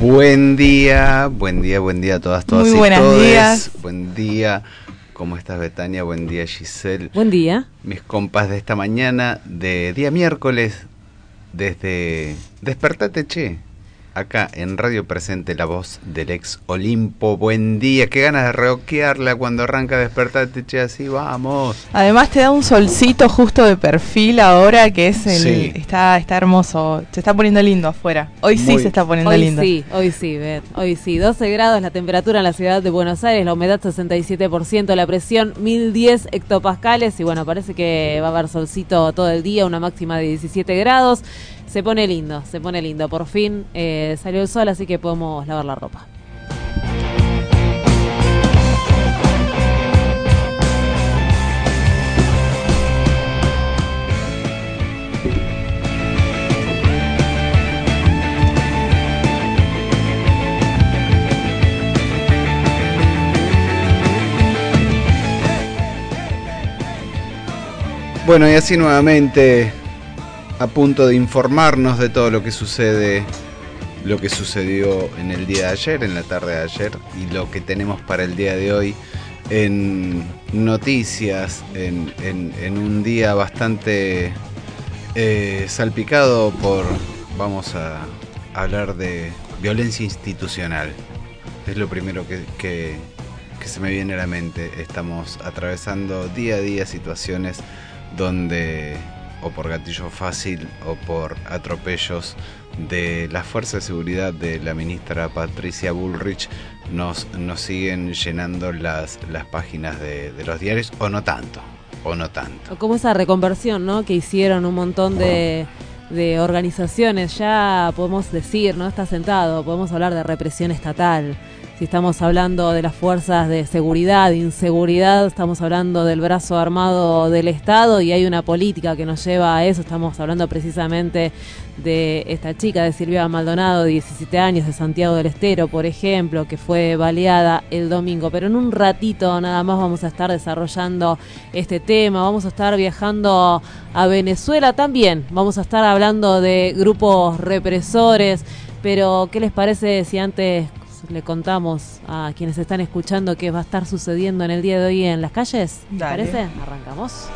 Buen día, buen día, buen día a todas, todas Muy y buenos todes. días. Buen día, ¿cómo estás Betania? Buen día Giselle. Buen día. Mis compas de esta mañana, de día miércoles, desde Despertate Che, acá en Radio Presente, la voz del ex Olimpo. Buen día, qué ganas de rockearla cuando arranca Despertate Che, así vamos. Además te da un solcito justo de perfil ahora que es el Sí. está está hermoso, se está poniendo lindo afuera. Hoy sí Muy- se está poniendo Hoy lindo. sí, hoy sí, Bet, hoy sí. 12 grados la temperatura en la ciudad de Buenos Aires, la humedad 67%, la presión 1010 hectopascales y bueno, parece que va a haber solcito todo el día, una máxima de 17 grados. Se pone lindo, se pone lindo. Por fin eh, salió el sol, así que podemos lavar la ropa. Bueno, y así nuevamente a punto de informarnos de todo lo que sucede, lo que sucedió en el día de ayer, en la tarde de ayer, y lo que tenemos para el día de hoy en noticias, en, un día bastante eh, salpicado por, vamos a hablar de violencia institucional. Es lo primero que se me viene a la mente. Estamos atravesando día a día situaciones donde o por gatillo fácil o por atropellos de la fuerza de seguridad de la ministra Patricia Bullrich nos, nos siguen llenando las, las páginas de, de los diarios o no tanto, o no tanto. Como esa reconversión, ¿no? Que hicieron un montón de, de organizaciones. Ya podemos decir, ¿no? Está sentado, podemos hablar de represión estatal. Si estamos hablando de las fuerzas de seguridad, inseguridad, estamos hablando del brazo armado del Estado y hay una política que nos lleva a eso. Estamos hablando precisamente de esta chica de Silvia Maldonado, de 17 años, de Santiago del Estero, por ejemplo, que fue baleada el domingo. Pero en un ratito nada más vamos a estar desarrollando este tema, vamos a estar viajando a Venezuela también, vamos a estar hablando de grupos represores, pero ¿qué les parece si antes le contamos a quienes están escuchando qué va a estar sucediendo en el día de hoy en las calles? ¿Les Dale. parece? Arrancamos.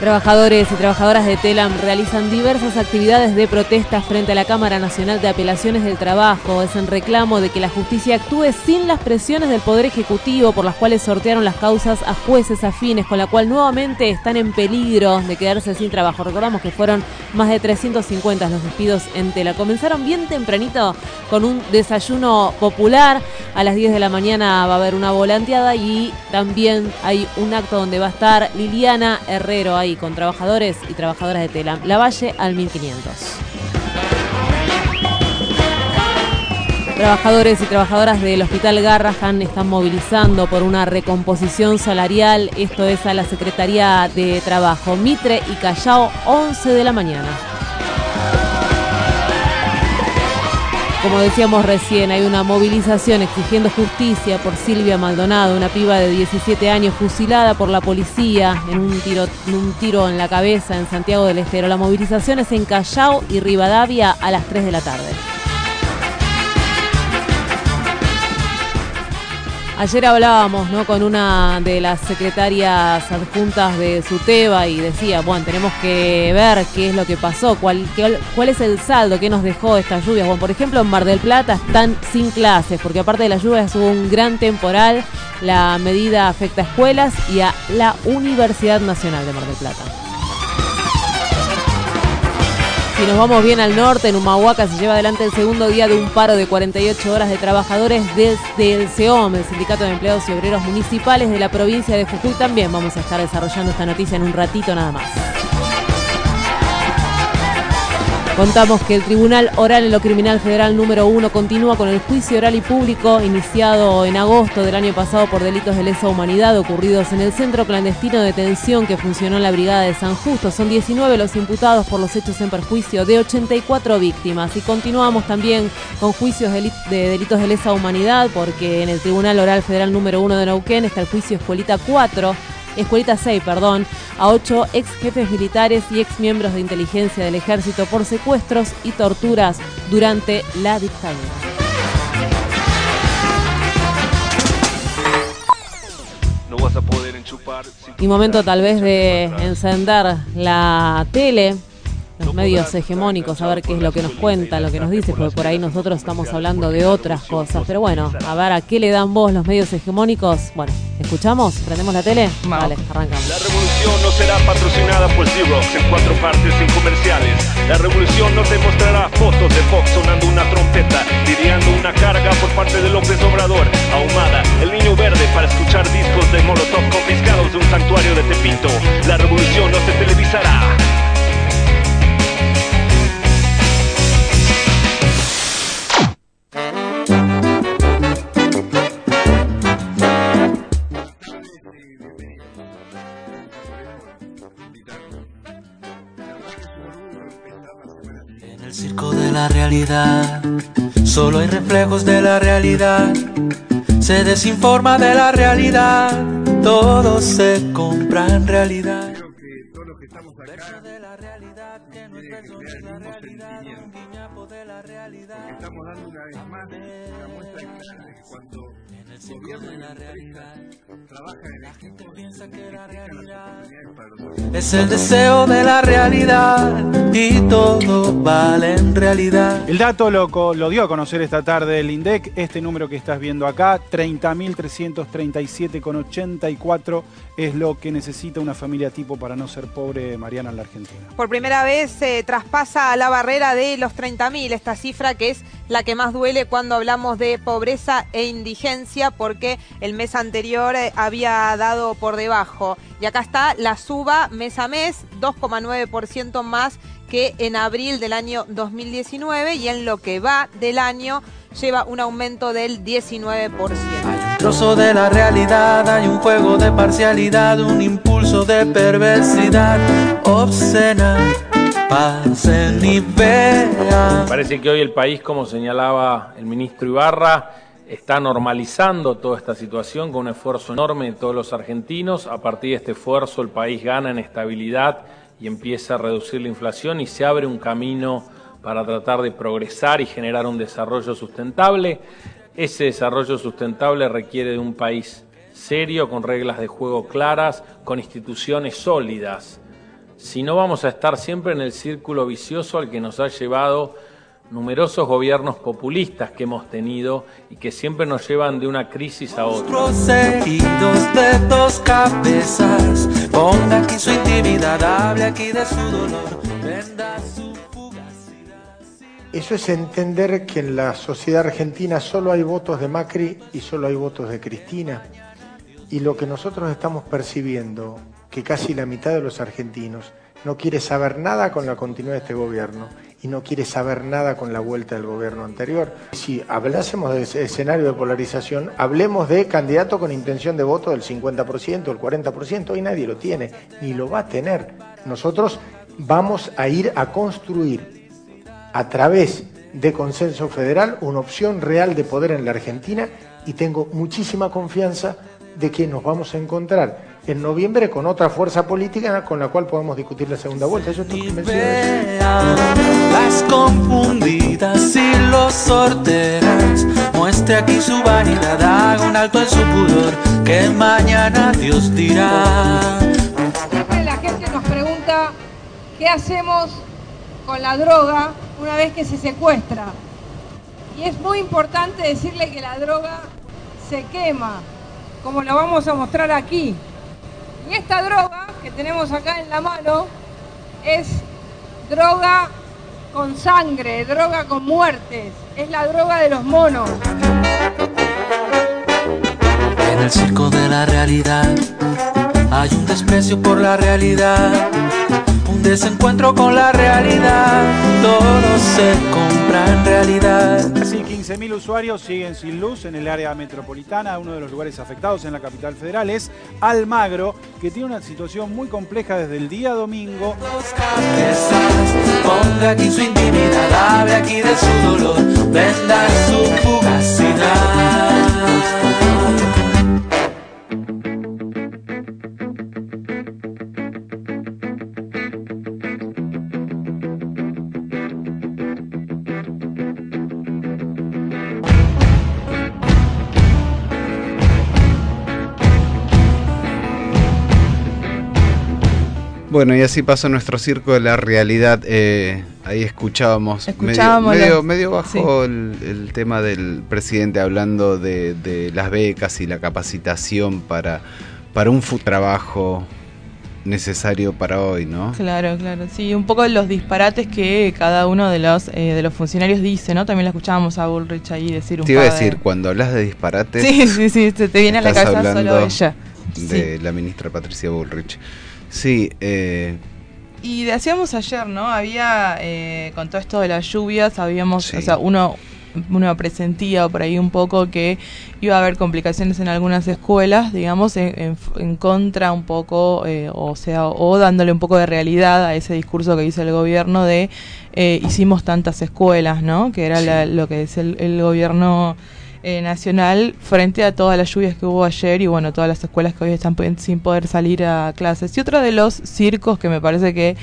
Trabajadores y trabajadoras de Telam realizan diversas actividades de protesta frente a la Cámara Nacional de Apelaciones del Trabajo. Es en reclamo de que la justicia actúe sin las presiones del Poder Ejecutivo por las cuales sortearon las causas a jueces afines, con la cual nuevamente están en peligro de quedarse sin trabajo. Recordamos que fueron más de 350 los despidos en Tela. Comenzaron bien tempranito con un desayuno popular. A las 10 de la mañana va a haber una volanteada y también hay un acto donde va a estar Liliana Herrero ahí con trabajadores y trabajadoras de Telam. La Valle al 1500. Trabajadores y trabajadoras del Hospital Garrahan están movilizando por una recomposición salarial. Esto es a la Secretaría de Trabajo Mitre y Callao, 11 de la mañana. Como decíamos recién, hay una movilización exigiendo justicia por Silvia Maldonado, una piba de 17 años fusilada por la policía en un tiro, en la cabeza en Santiago del Estero. La movilización es en Callao y Rivadavia a las 3 de la tarde. Ayer hablábamos ¿no? con una de las secretarias adjuntas de SUTEBA y decía, bueno, tenemos que ver qué es lo que pasó, cuál, es el saldo que nos dejó estas lluvias. Bueno, por ejemplo, en Mar del Plata están sin clases, porque aparte de las lluvias hubo un gran temporal. La medida afecta a escuelas y a la Universidad Nacional de Mar del Plata. Si nos vamos bien al norte, en Humahuaca se lleva adelante el segundo día de un paro de 48 horas de trabajadores desde el SEOM, el Sindicato de Empleados y Obreros Municipales de la provincia de Jujuy. También vamos a estar desarrollando esta noticia en un ratito nada más. Contamos que el Tribunal Oral en lo Criminal Federal número 1 continúa con el juicio oral y público iniciado en agosto del año pasado por delitos de lesa humanidad ocurridos en el centro clandestino de detención que funcionó en la Brigada de San Justo. Son 19 los imputados por los hechos en perjuicio de 84 víctimas. Y continuamos también con juicios de, deli- de delitos de lesa humanidad porque en el Tribunal Oral Federal número 1 de Neuquén está el juicio Escuelita 4 Escuelita 6, perdón, a ocho ex jefes militares y ex miembros de inteligencia del ejército por secuestros y torturas durante la dictadura. No vas a poder enchufar. Y momento tal vez de encender la tele, los medios hegemónicos, a ver qué es lo que nos cuentan, lo que nos dice, porque por ahí nosotros estamos hablando de otras cosas. Pero bueno, a ver a qué le dan voz los medios hegemónicos. Bueno, ¿escuchamos? ¿Prendemos la tele? Vale, arrancamos. La revolución no será patrocinada por Xerox en cuatro partes sin comerciales. La revolución no te mostrará fotos de Fox sonando una trompeta, lidiando una carga por parte de López Obrador. Ahumada, el niño verde para escuchar discos de Molotov confiscados de un santuario de Tepito. La revolución no se televisará. La realidad, solo hay reflejos de la realidad. Se desinforma de la realidad, todo se compra en realidad. Creo que todos los que estamos acá De la realidad que la mismo realidad, un guiñapo de la realidad. Porque estamos dando una vez más una muestra clara de que cuando el gobierno y la empresa trabajan en equipo, piensa que la realidad. Es el deseo de la realidad y todo vale en realidad. El dato lo, co- lo dio a conocer esta tarde el INDEC, este número que estás viendo acá, 30.337,84 es lo que necesita una familia tipo para no ser pobre, Mariana, en la Argentina. Por primera vez se traspasa la barrera de los 30.000, esta cifra que es la que más duele cuando hablamos de pobreza e indigencia, porque el mes anterior eh, había dado por debajo. Y acá está la suba mes a mes, 2,9% más que en abril del año 2019 y en lo que va del año lleva un aumento del 19%. Trozo de la realidad, hay un juego de parcialidad, un impulso de perversidad obscena. Pasen y vean. Parece que hoy el país, como señalaba el ministro Ibarra, está normalizando toda esta situación con un esfuerzo enorme de todos los argentinos. A partir de este esfuerzo el país gana en estabilidad y empieza a reducir la inflación y se abre un camino para tratar de progresar y generar un desarrollo sustentable. Ese desarrollo sustentable requiere de un país serio, con reglas de juego claras, con instituciones sólidas. Si no vamos a estar siempre en el círculo vicioso al que nos ha llevado numerosos gobiernos populistas que hemos tenido y que siempre nos llevan de una crisis a otra. De dos cabezas. Eso es entender que en la sociedad argentina solo hay votos de Macri y solo hay votos de Cristina. Y lo que nosotros estamos percibiendo, que casi la mitad de los argentinos no quiere saber nada con la continuidad de este gobierno y no quiere saber nada con la vuelta del gobierno anterior. Si hablásemos de escenario de polarización, hablemos de candidato con intención de voto del 50%, el 40%, hoy nadie lo tiene, ni lo va a tener. Nosotros vamos a ir a construir a través de consenso federal una opción real de poder en la Argentina y tengo muchísima confianza de que nos vamos a encontrar en noviembre con otra fuerza política con la cual podamos discutir la segunda vuelta. Yo estoy convencido de eso. Las confundidas y los sorteras Muestre aquí su vanidad Haga un alto en su pudor Que mañana Dios dirá Siempre la gente nos pregunta qué hacemos con la droga una vez que se secuestra. Y es muy importante decirle que la droga se quema, como lo vamos a mostrar aquí. Y esta droga que tenemos acá en la mano es droga con sangre, droga con muertes, es la droga de los monos. En el circo de la realidad Hay un desprecio por la realidad Un desencuentro con la realidad Todo se compra en realidad Casi 15.000 usuarios siguen sin luz en el área metropolitana. Uno de los lugares afectados en la capital federal es Almagro, que tiene una situación muy compleja desde el día domingo. Ponga aquí su intimidad Hable aquí de su dolor Venda su fugacidad Bueno, y así pasó nuestro circo de la realidad. eh, ahí escuchábamos, Escuchábamos medio, medio, medio bajo el, el tema del presidente hablando de, de las becas y la capacitación para, para un trabajo necesario para hoy, ¿no? Claro, claro, sí, un poco de los disparates que cada uno de los eh, de los funcionarios dice, ¿no? También la escuchábamos a Bullrich ahí decir un Te iba a de- decir, cuando hablas de disparates... Sí, sí, sí, se te viene a la cabeza solo ella. De la ministra Patricia Bullrich. Sí, eh, Y decíamos ayer, ¿no? Había, eh, con todo esto de las lluvias, habíamos, o sea, uno, uno presentía por ahí un poco que iba a haber complicaciones en algunas escuelas, digamos, en, en- en contra un poco, eh, o sea, o dándole un poco de realidad a ese discurso que dice el gobierno de eh, hicimos tantas escuelas, ¿no? Que era la- lo que decía el, el gobierno eh, nacional frente a todas las lluvias que hubo ayer y bueno, todas las escuelas que hoy están sin poder salir a clases. Y otro de los circos que me parece que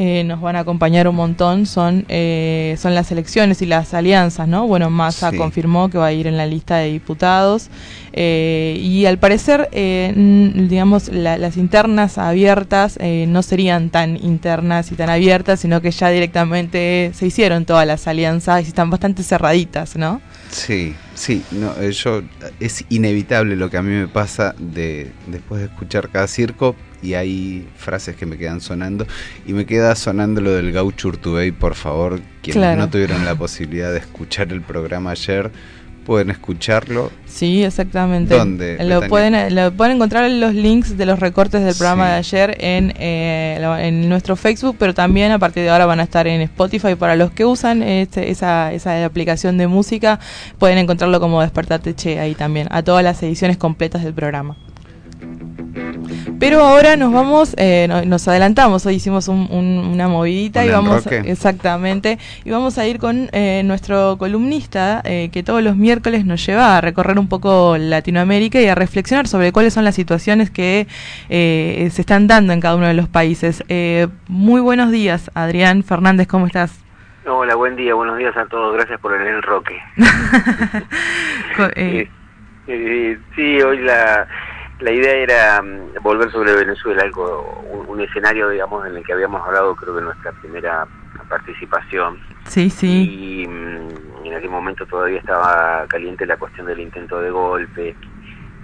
eh, nos van a acompañar un montón son, eh, son las elecciones y las alianzas, ¿no? Bueno, Massa Sí. confirmó que va a ir en la lista de diputados eh, y al parecer, eh, digamos, la- las internas abiertas eh, no serían tan internas y tan abiertas, sino que ya directamente se hicieron todas las alianzas y están bastante cerraditas, ¿no? Sí, sí, no, eh, yo es inevitable lo que a mí me pasa de después de escuchar cada circo y hay frases que me quedan sonando y me queda sonando lo del Gaucho Urtubey, por favor, quienes Claro. no tuvieron la posibilidad de escuchar el programa ayer pueden escucharlo. Sí, exactamente. ¿Dónde, Lo Betania? pueden, lo pueden encontrar en los links de los recortes del programa de ayer en, eh, en nuestro Facebook, pero también a partir de ahora van a estar en Spotify. Para los que usan este- esa, esa aplicación de música, pueden encontrarlo como Despertate Che ahí también, a todas las ediciones completas del programa. Pero ahora nos vamos, eh, no- nos adelantamos, hoy hicimos un- un- una movidita y vamos, enroque. exactamente, y vamos a ir con eh, nuestro columnista eh, que todos los miércoles nos lleva a recorrer un poco Latinoamérica y a reflexionar sobre cuáles son las situaciones que eh, se están dando en cada uno de los países. Eh, muy buenos días, Adrián Fernández, ¿cómo estás? Hola, buen día, buenos días a todos. Gracias por el enroque. Eh, Eh, sí, hoy la, la idea era mm, volver sobre Venezuela, algo, un, un escenario, digamos, en el que habíamos hablado, creo que en nuestra primera participación. sí, sí. Y mm, en aquel momento todavía estaba caliente la cuestión del intento de golpe.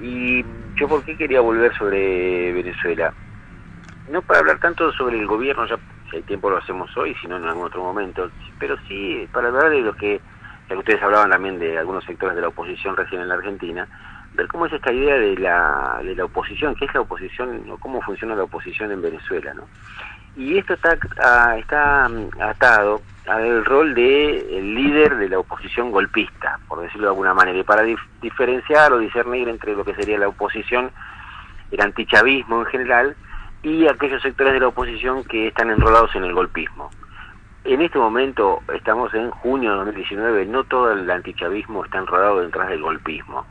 Y yo, ¿por qué quería volver sobre Venezuela? No para hablar tanto sobre el gobierno, ya si hay tiempo lo hacemos hoy, si no en algún otro momento, pero sí para hablar de lo que, ya que ustedes hablaban también de algunos sectores de la oposición recién en la Argentina, ver cómo es esta idea de la, de la oposición, qué es la oposición, o cómo funciona la oposición en Venezuela, ¿no? Y esto está, ah, está mm, atado al rol de el líder de la oposición golpista, por decirlo de alguna manera, y para dif- diferenciar o discernir entre lo que sería la oposición, el antichavismo en general, y aquellos sectores de la oposición que están enrolados en el golpismo. En este momento, estamos en junio de 2019, no todo el antichavismo está enrolado detrás del golpismo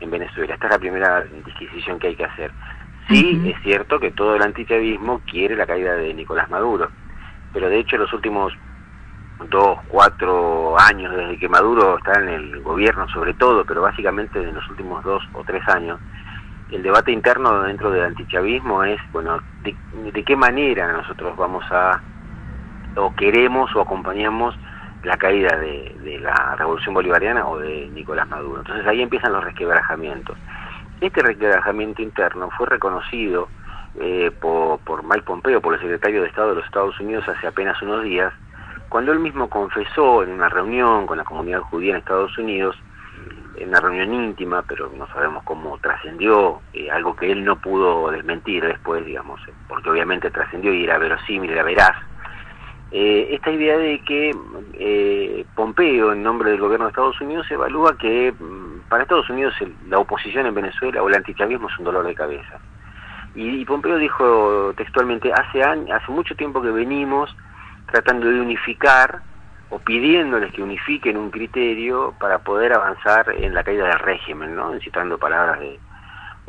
en Venezuela. Esta es la primera disquisición que hay que hacer. Sí, es cierto que todo el antichavismo quiere la caída de Nicolás Maduro, pero de hecho los últimos dos, cuatro años desde que Maduro está en el gobierno sobre todo, pero básicamente en los últimos dos o tres años, el debate interno dentro del antichavismo es, bueno, de, qué manera nosotros vamos a, o queremos o acompañamos la caída de, de, la revolución bolivariana o de Nicolás Maduro. Entonces ahí empiezan los resquebrajamientos. Este resquebrajamiento interno fue reconocido eh, por, Mike Pompeo, por el secretario de Estado de los Estados Unidos hace apenas unos días, cuando él mismo confesó en una reunión con la comunidad judía en Estados Unidos, en una reunión íntima, pero no sabemos cómo trascendió, eh, algo que él no pudo desmentir después, digamos, porque obviamente trascendió y era verosímil, era veraz, eh, esta idea de que eh, Pompeo, en nombre del gobierno de Estados Unidos, evalúa que mm, para Estados Unidos la oposición en Venezuela o el antichavismo es un dolor de cabeza. Y, Pompeo dijo textualmente, hace, años, hace mucho tiempo que venimos tratando de unificar o pidiéndoles que unifiquen un criterio para poder avanzar en la caída del régimen, ¿no? citando palabras de,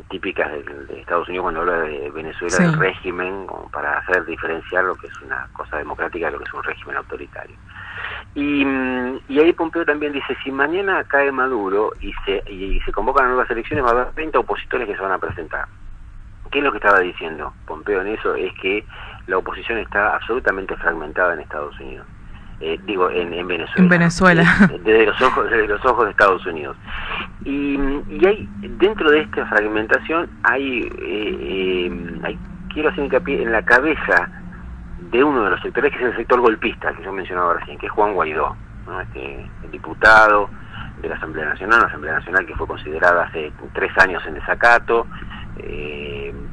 típicas de, Estados Unidos cuando habla de Venezuela del régimen, como para hacer diferenciar lo que es una cosa democrática de lo que es un régimen autoritario. Y, y ahí Pompeo también dice, si mañana cae Maduro y se, y se convocan nuevas elecciones, va a haber 30 opositores que se van a presentar. ¿Qué es lo que estaba diciendo Pompeo en eso? Es que la oposición está absolutamente fragmentada en Estados Unidos. Eh, digo, en, Venezuela. En Venezuela. Desde los ojos, desde los ojos de Estados Unidos. Y, y hay, dentro de esta fragmentación, hay, eh, eh, hay, quiero hacer hincapié en la cabeza de uno de los sectores, que es el sector golpista, que yo mencionaba recién, que es Juan Guaidó, este, el diputado de la Asamblea Nacional, la Asamblea Nacional que fue considerada hace tres años en desacato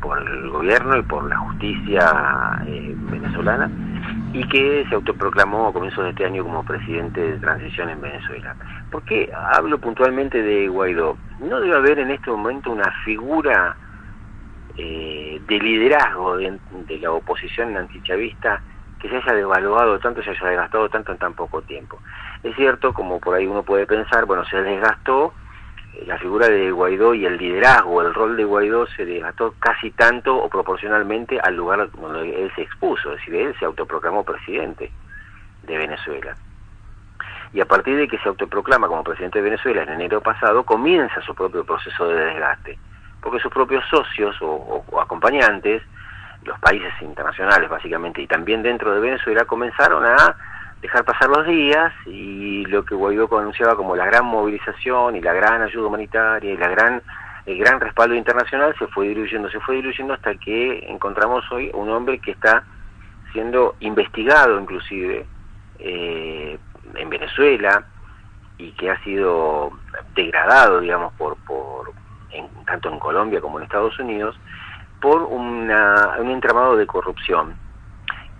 por el gobierno y por la justicia venezolana y que se autoproclamó a comienzos de este año como presidente de transición en Venezuela. ¿Por qué hablo puntualmente de Guaidó? No debe haber en este momento una figura eh, de liderazgo de, la oposición antichavista que se haya devaluado tanto, se haya desgastado tanto en tan poco tiempo. Es cierto, como por ahí uno puede pensar, bueno, se desgastó la figura de Guaidó y el liderazgo, el rol de Guaidó se desgastó casi tanto o proporcionalmente al lugar donde él se expuso, es decir, él se autoproclamó presidente de Venezuela. Y a partir de que se autoproclama como presidente de Venezuela en enero pasado, comienza su propio proceso de desgaste, porque sus propios socios o, o acompañantes, los países internacionales básicamente, y también dentro de Venezuela, comenzaron a dejar pasar los días y lo que Guaidó anunciaba como la gran movilización y la gran ayuda humanitaria y la gran el gran respaldo internacional se fue diluyendo, se fue diluyendo hasta que encontramos hoy un hombre que está siendo investigado inclusive eh, en Venezuela y que ha sido degradado, digamos, por, por tanto en Colombia como en Estados Unidos, por una, un entramado de corrupción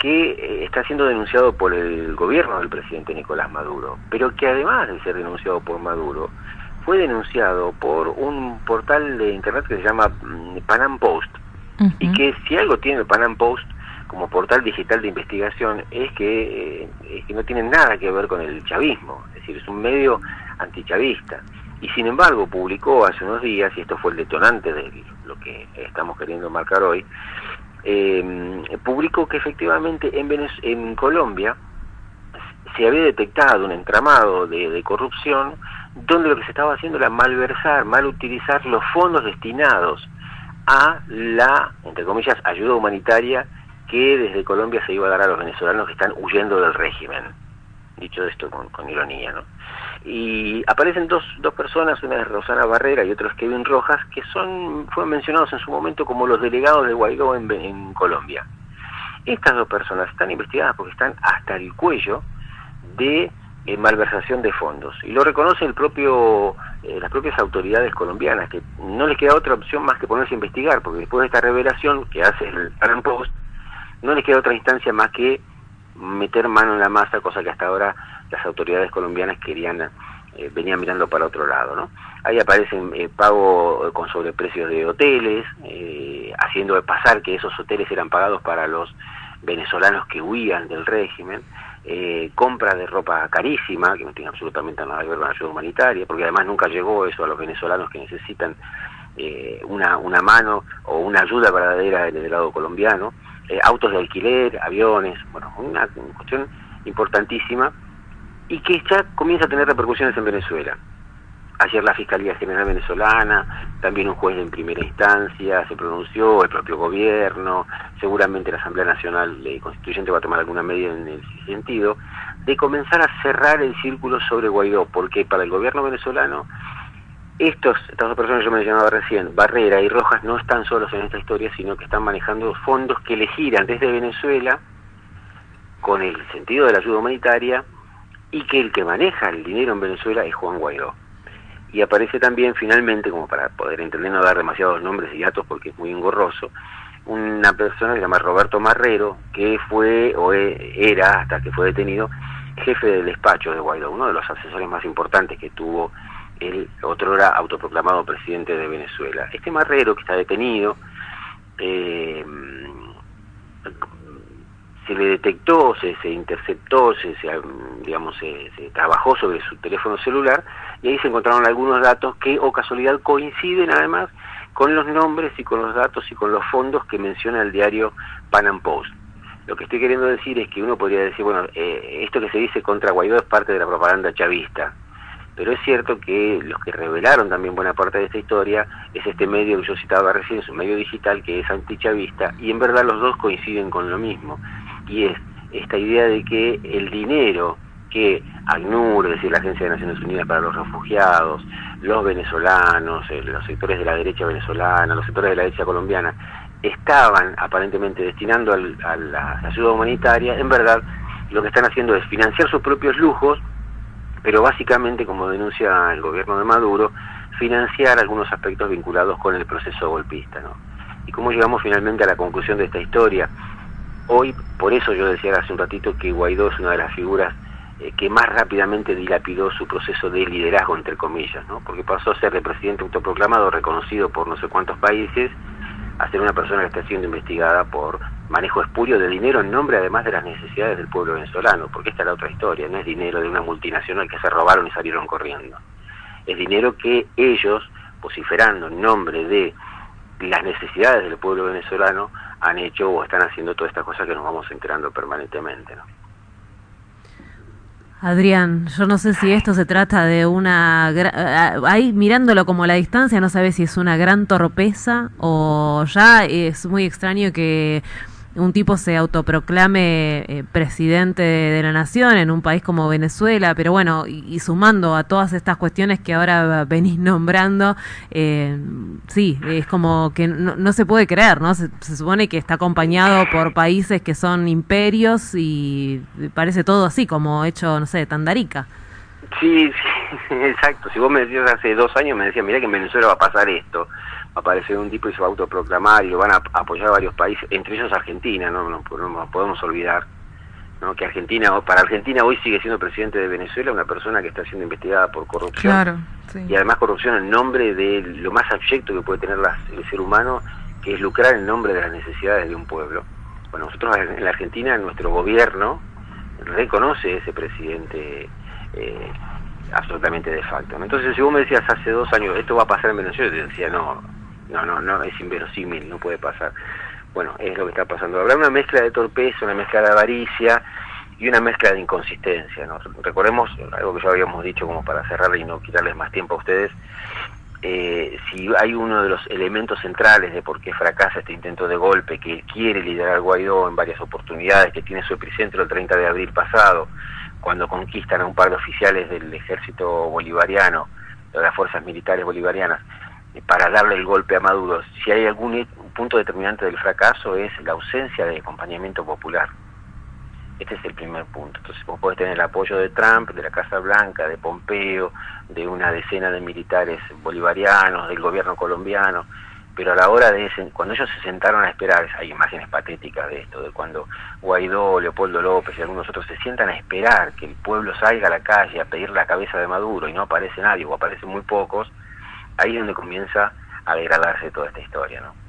que eh, está siendo denunciado por el gobierno del presidente Nicolás Maduro, pero que además de ser denunciado por Maduro, fue denunciado por un portal de internet que se llama mm, Panam Post, y que si algo tiene el Panam Post como portal digital de investigación es que, eh, es que no tiene nada que ver con el chavismo, es decir, es un medio antichavista. Y sin embargo publicó hace unos días, y esto fue el detonante de lo que estamos queriendo marcar hoy, eh, publicó que efectivamente en, en Colombia se había detectado un entramado de, corrupción donde lo que se estaba haciendo era malversar, mal utilizar los fondos destinados a la, entre comillas, ayuda humanitaria que desde Colombia se iba a dar a los venezolanos que están huyendo del régimen. Dicho esto con, con ironía, ¿no? Y aparecen dos, dos personas, una es Rosana Barrera y otra es Kevin Rojas, que son fueron mencionados en su momento como los delegados de Guaidó en, Colombia. Estas dos personas están investigadas porque están hasta el cuello de eh, malversación de fondos y lo reconoce el propio eh, las propias autoridades colombianas que no les queda otra opción más que ponerse a investigar porque después de esta revelación que hace el Pan Post no les queda otra instancia más que meter mano en la masa cosa que hasta ahora las autoridades colombianas querían eh, venían mirando para otro lado, ¿no? Ahí aparecen eh, pago con sobreprecios de hoteles, eh, haciendo pasar que esos hoteles eran pagados para los venezolanos que huían del régimen, eh, compra de ropa carísima, que no tiene absolutamente nada que ver con la ayuda humanitaria, porque además nunca llegó eso a los venezolanos que necesitan eh, una, una mano o una ayuda verdadera en el lado colombiano, eh, autos de alquiler, aviones, bueno, una, cuestión importantísima y que ya comienza a tener repercusiones en Venezuela. Ayer la Fiscalía General Venezolana, también un juez en primera instancia se pronunció, el propio gobierno, seguramente la Asamblea Nacional Constituyente va a tomar alguna medida en ese sentido, de comenzar a cerrar el círculo sobre Guaidó, porque para el gobierno venezolano estos, estas dos personas que yo mencionaba recién, Barrera y Rojas, no están solos en esta historia, sino que están manejando fondos que le giran desde Venezuela con el sentido de la ayuda humanitaria y que el que maneja el dinero en Venezuela es Juan Guaidó. Y aparece también finalmente, como para poder entender, no dar demasiados nombres y datos porque es muy engorroso, una persona que se llama Roberto Marrero, que fue o e, era, hasta que fue detenido, jefe del despacho de Guaidó, uno de los asesores más importantes que tuvo el otro era autoproclamado presidente de Venezuela. Este Marrero que está detenido, eh, se le detectó, se, se interceptó, se, digamos, se, trabajó sobre su teléfono celular y ahí se encontraron algunos datos que, o casualidad, coinciden además con los nombres y con los datos y con los fondos que menciona el diario Pan Post. Lo que estoy queriendo decir es que uno podría decir, bueno, eh, esto que se dice contra Guaidó es parte de la propaganda chavista pero es cierto que los que revelaron también buena parte de esta historia es este medio que yo citaba recién, es un medio digital que es antichavista, y en verdad los dos coinciden con lo mismo, y es esta idea de que el dinero que ACNUR, es decir, la Agencia de Naciones Unidas para los Refugiados, los venezolanos, eh, los sectores de la derecha venezolana, los sectores de la derecha colombiana, estaban aparentemente destinando a la ayuda humanitaria, en verdad lo que están haciendo es financiar sus propios lujos pero básicamente, como denuncia el gobierno de Maduro, financiar algunos aspectos vinculados con el proceso golpista. ¿no? ¿Y cómo llegamos finalmente a la conclusión de esta historia? Hoy, por eso yo decía hace un ratito que Guaidó es una de las figuras eh, que más rápidamente dilapidó su proceso de liderazgo, entre comillas, ¿no? porque pasó a ser el presidente autoproclamado, reconocido por no sé cuántos países, a ser una persona que está siendo investigada por manejo espurio de dinero en nombre además de las necesidades del pueblo venezolano, porque esta es la otra historia, no es dinero de una multinacional que se robaron y salieron corriendo. Es dinero que ellos, vociferando en nombre de las necesidades del pueblo venezolano, han hecho o están haciendo todas estas cosas que nos vamos enterando permanentemente. ¿no? Adrián, yo no sé si esto se trata de una... Ahí mirándolo como a la distancia, no sabes si es una gran torpeza o ya es muy extraño que un tipo se autoproclame eh, presidente de, la nación en un país como Venezuela, pero bueno, y, sumando a todas estas cuestiones que ahora venís nombrando, eh, sí, es como que no, se puede creer, ¿no? Se, supone que está acompañado por países que son imperios y parece todo así, como hecho, no sé, Tandarica. Sí, sí, exacto. Si vos me decías hace dos años, me decías, mira que en Venezuela va a pasar esto aparecer un tipo y se va a autoproclamar y lo van a apoyar varios países, entre ellos Argentina, no, no, podemos olvidar ¿no? que Argentina, para Argentina hoy sigue siendo presidente de Venezuela una persona que está siendo investigada por corrupción. Y además corrupción en nombre de lo más abyecto que puede tener el ser humano, que es lucrar en nombre de las necesidades de un pueblo. Bueno, nosotros en la Argentina, nuestro gobierno reconoce ese presidente eh, absolutamente de facto. Entonces, si vos me decías hace dos años, esto va a pasar en Venezuela, yo decía, no, no, no, no, es inverosímil, no puede pasar. Bueno, es lo que está pasando. Habrá una mezcla de torpeza, una mezcla de avaricia y una mezcla de inconsistencia. ¿no? Recordemos algo que ya habíamos dicho como para cerrar y no quitarles más tiempo a ustedes. Eh, si hay uno de los elementos centrales de por qué fracasa este intento de golpe, que quiere liderar Guaidó en varias oportunidades, que tiene su epicentro el 30 de abril pasado, cuando conquistan a un par de oficiales del ejército bolivariano, de las fuerzas militares bolivarianas, para darle el golpe a Maduro. Si hay algún punto determinante del fracaso es la ausencia de acompañamiento popular. Este es el primer punto. Entonces vos podés tener el apoyo de Trump, de la Casa Blanca, de Pompeo, de una decena de militares bolivarianos, del gobierno colombiano, pero a la hora de ese, cuando ellos se sentaron a esperar, hay imágenes patéticas de esto, de cuando Guaidó, Leopoldo López y algunos otros se sientan a esperar que el pueblo salga a la calle a pedir la cabeza de Maduro y no aparece nadie o aparecen muy pocos, ahí es donde comienza a degradarse toda esta historia, ¿no?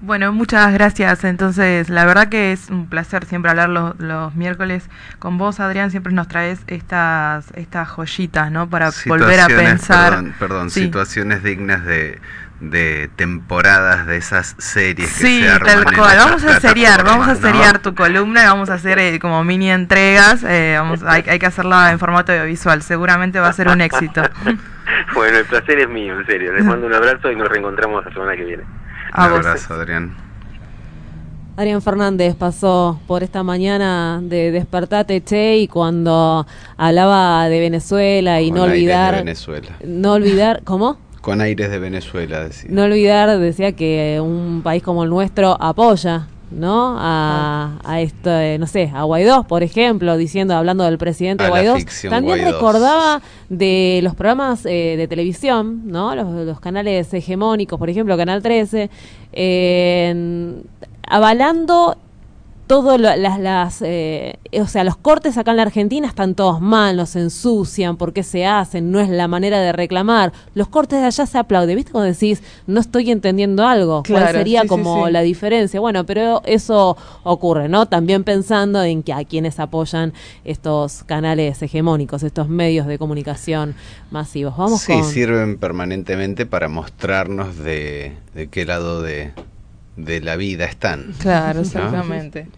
Bueno, muchas gracias. Entonces, la verdad que es un placer siempre hablar los, los miércoles con vos, Adrián. Siempre nos traes estas estas joyitas, ¿no? Para volver a pensar. Perdón, perdón situaciones dignas de, de temporadas de esas series que sí, se arman tal cual. Vamos a seriar, vamos a seriar tu columna y vamos a hacer eh, como mini entregas. Eh, vamos, hay, hay que hacerla en formato audiovisual. Seguramente va a ser un éxito. bueno, el placer es mío, en serio. Les mando un abrazo y nos reencontramos la semana que viene. Un abrazo, Adrián. Adrián Fernández pasó por esta mañana de Despertate Che y cuando hablaba de Venezuela y Con no olvidar de Venezuela. no olvidar ¿cómo? Con aires de Venezuela, decía. No olvidar decía que un país como el nuestro apoya ¿no? A, a esto, eh, no sé, a Guaidó, por ejemplo, diciendo, hablando del presidente A Guaidó. También Guaidó. recordaba de los programas eh, de televisión, ¿no? Los, los canales hegemónicos, por ejemplo, Canal 13, eh, avalando todo lo- las, las eh, o sea los cortes acá en la Argentina están todos mal nos ensucian por qué se hacen no es la manera de reclamar. Los cortes de allá se aplauden. Viste cuando decís no estoy entendiendo algo cuál sería sí, sí, como sí. la diferencia bueno pero eso ocurre no también pensando en que a quienes apoyan estos canales hegemónicos estos medios de comunicación masivos. Vamos sí, con sirven permanentemente para mostrarnos de, de qué lado de, de la vida están. Claro, ¿no? exactamente.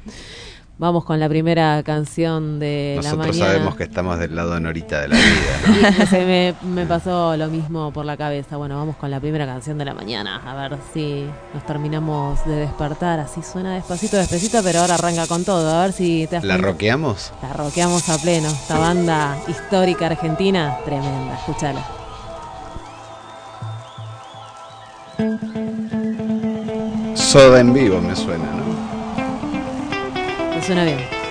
Vamos con la primera canción de la Nosotros mañana. sabemos que estamos del lado de Norita de la vida. ¿no? Se me, me pasó lo mismo por la cabeza. Bueno, vamos con la primera canción de la mañana. A ver si nos terminamos de despertar. Así suena despacito, despacito, pero ahora arranca con todo. A ver si te das ¿La roqueamos? La roqueamos a pleno. Esta banda histórica argentina, tremenda. Escúchala. Soda en vivo me suena, ¿no? Me suena bien.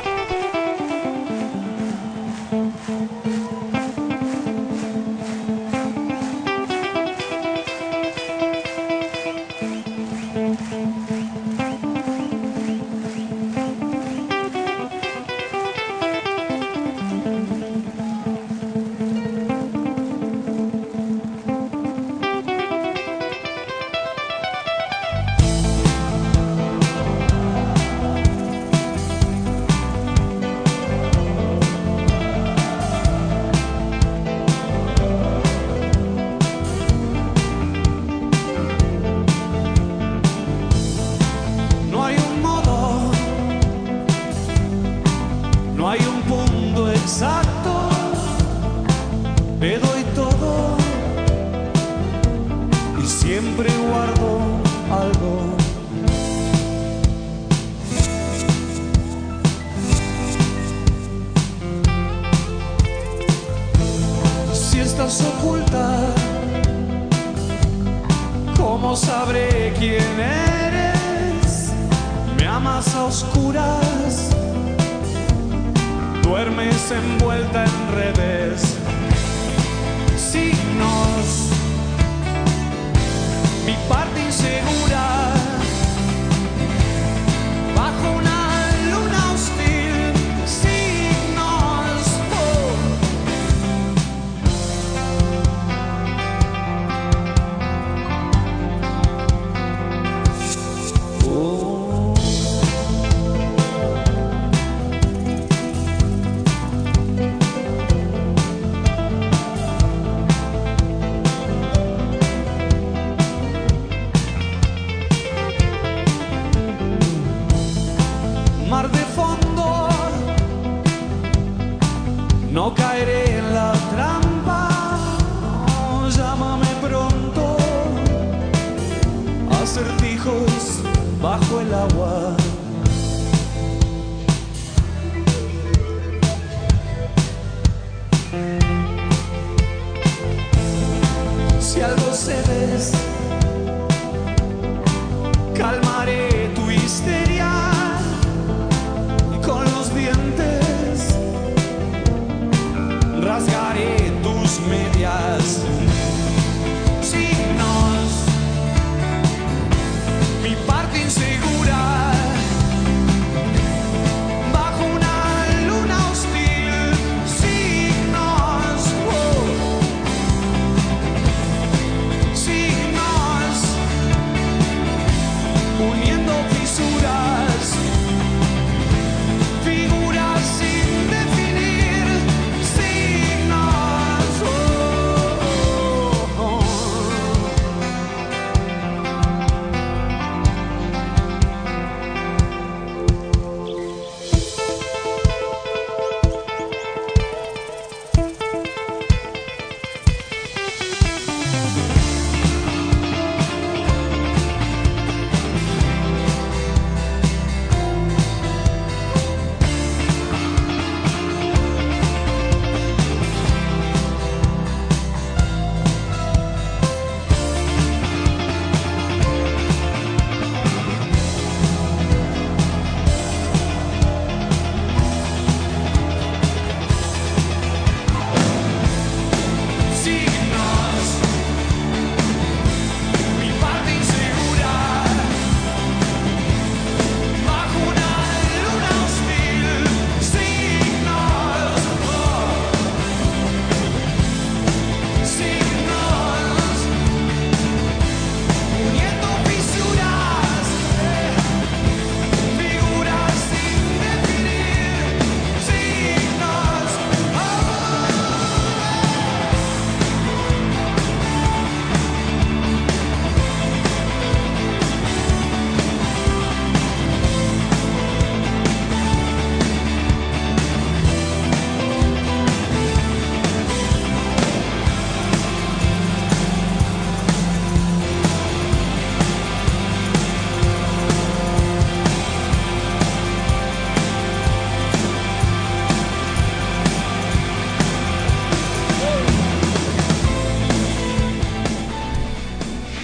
Envuelta en redes, signos,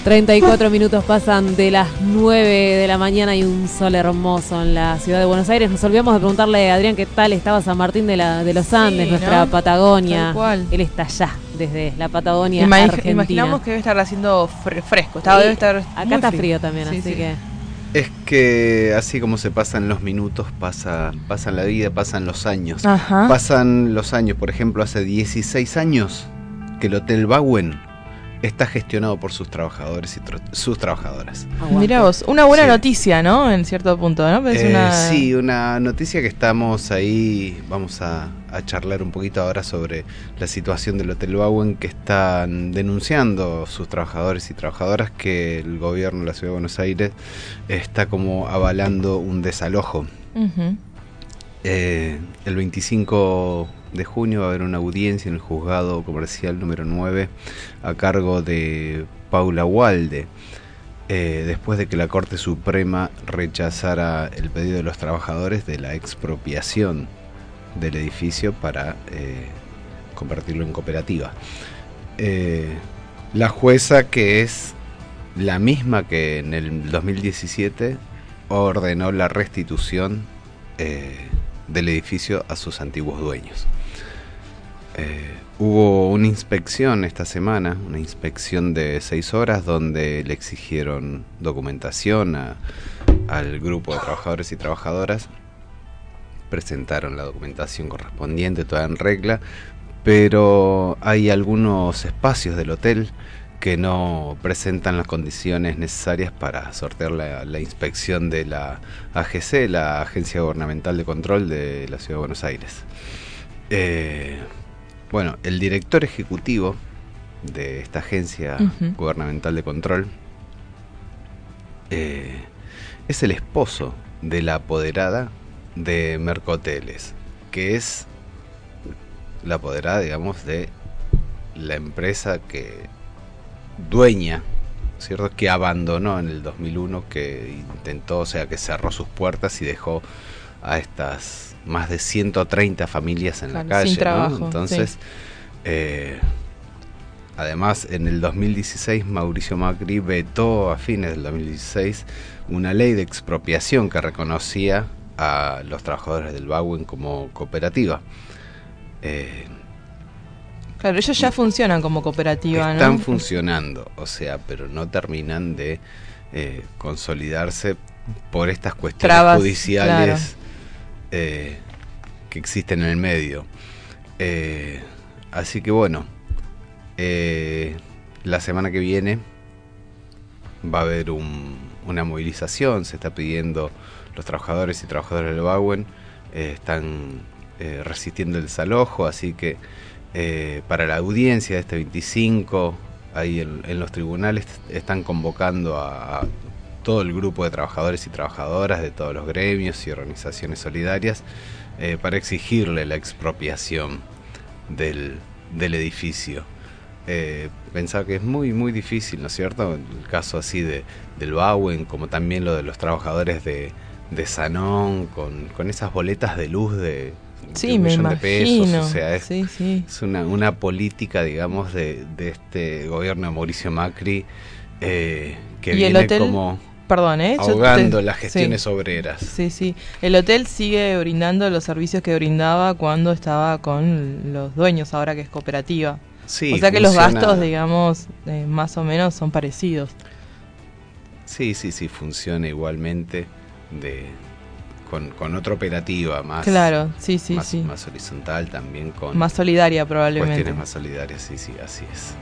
34 minutos pasan de las 9 de la mañana y un sol hermoso en la ciudad de Buenos Aires. Nos olvidamos de preguntarle a Adrián qué tal estaba San Martín de, la, de los Andes, Sí, nuestra ¿no? Patagonia. Tal cual. Él está allá, desde la Patagonia Imagi- Argentina. Imaginamos que debe estar haciendo fre- fresco. Estaba, Sí, debe estar acá muy está frío también, Sí, así sí. que... Es que así como se pasan los minutos, pasa, pasan la vida, pasan los años. Ajá. Pasan los años, por ejemplo, hace 16 años que el Hotel Bauen está gestionado por sus trabajadores y sus trabajadoras. Mira vos, una buena Sí. noticia, ¿no? En cierto punto, ¿no? Es Eh, una... Sí, una noticia que estamos ahí, vamos a, a charlar un poquito ahora sobre la situación del Hotel Bauen que están denunciando sus trabajadores y trabajadoras que el gobierno de la Ciudad de Buenos Aires está como avalando un desalojo. Eh, el 25 de junio va a haber una audiencia en el juzgado comercial número 9 a cargo de Paula Walde, eh, después de que la Corte Suprema rechazara el pedido de los trabajadores de la expropiación del edificio para eh, convertirlo en cooperativa. Eh, la jueza, que es la misma que en el 2017, ordenó la restitución del edificio a sus antiguos dueños. Eh, hubo una inspección esta semana, una inspección de seis horas donde le exigieron documentación a- al grupo de trabajadores y trabajadoras. Presentaron la documentación correspondiente, toda en regla, pero hay algunos espacios del hotel que no presentan las condiciones necesarias para sortear la, inspección de la AGC, la Agencia Gubernamental de Control de la Ciudad de Buenos Aires. Eh, bueno, el director ejecutivo de esta agencia gubernamental de control eh, es el esposo de la apoderada de Mercoteles, que es la apoderada, digamos, de la empresa que dueña, ¿cierto? Que abandonó en el 2001, que intentó, o sea, que cerró sus puertas y dejó a estas más de 130 familias en la Claro, calle, sin ¿no? trabajo, Entonces, sí. eh, además, en el 2016 Mauricio Macri vetó a fines del 2016 una ley de expropiación que reconocía a los trabajadores del Bauen como cooperativa. Eh, Claro, ellos ya funcionan como cooperativa, están ¿no? funcionando, o sea, pero no terminan de eh, consolidarse por estas cuestiones Trabas, judiciales eh, que existen en el medio. Eh, así que bueno, eh, la semana que viene va a haber un, una movilización, se está pidiendo, los trabajadores y trabajadoras del Bauen están resistiendo el desalojo, así que para la audiencia de este 25, ahí en, en los tribunales están convocando a todo el grupo de trabajadores y trabajadoras de todos los gremios y organizaciones solidarias eh, para exigirle la expropiación del, del edificio. Eh, pensaba que es muy, muy difícil, ¿no es cierto? El caso así de, del Bauen, como también lo de los trabajadores de, de Sanón, con, con esas boletas de luz de, Sí, un me millón de pesos. imagino. O sea, es, Sí, sí. es una, una política, digamos, de, de este gobierno de Mauricio Macri eh, que Y el viene hotel- como Perdón, ¿eh? Te- ahogando las gestiones sí. obreras. Sí, sí. El hotel sigue brindando los servicios que brindaba cuando estaba con los dueños, ahora que es cooperativa. Sí, o sea que los gastos, digamos, eh, más o menos son parecidos. Sí, sí, sí, funciona igualmente de con, con otra operativa más. Claro, sí, sí, más, sí. más horizontal también con Más solidaria probablemente. cuestiones más solidarias, sí, sí, así es.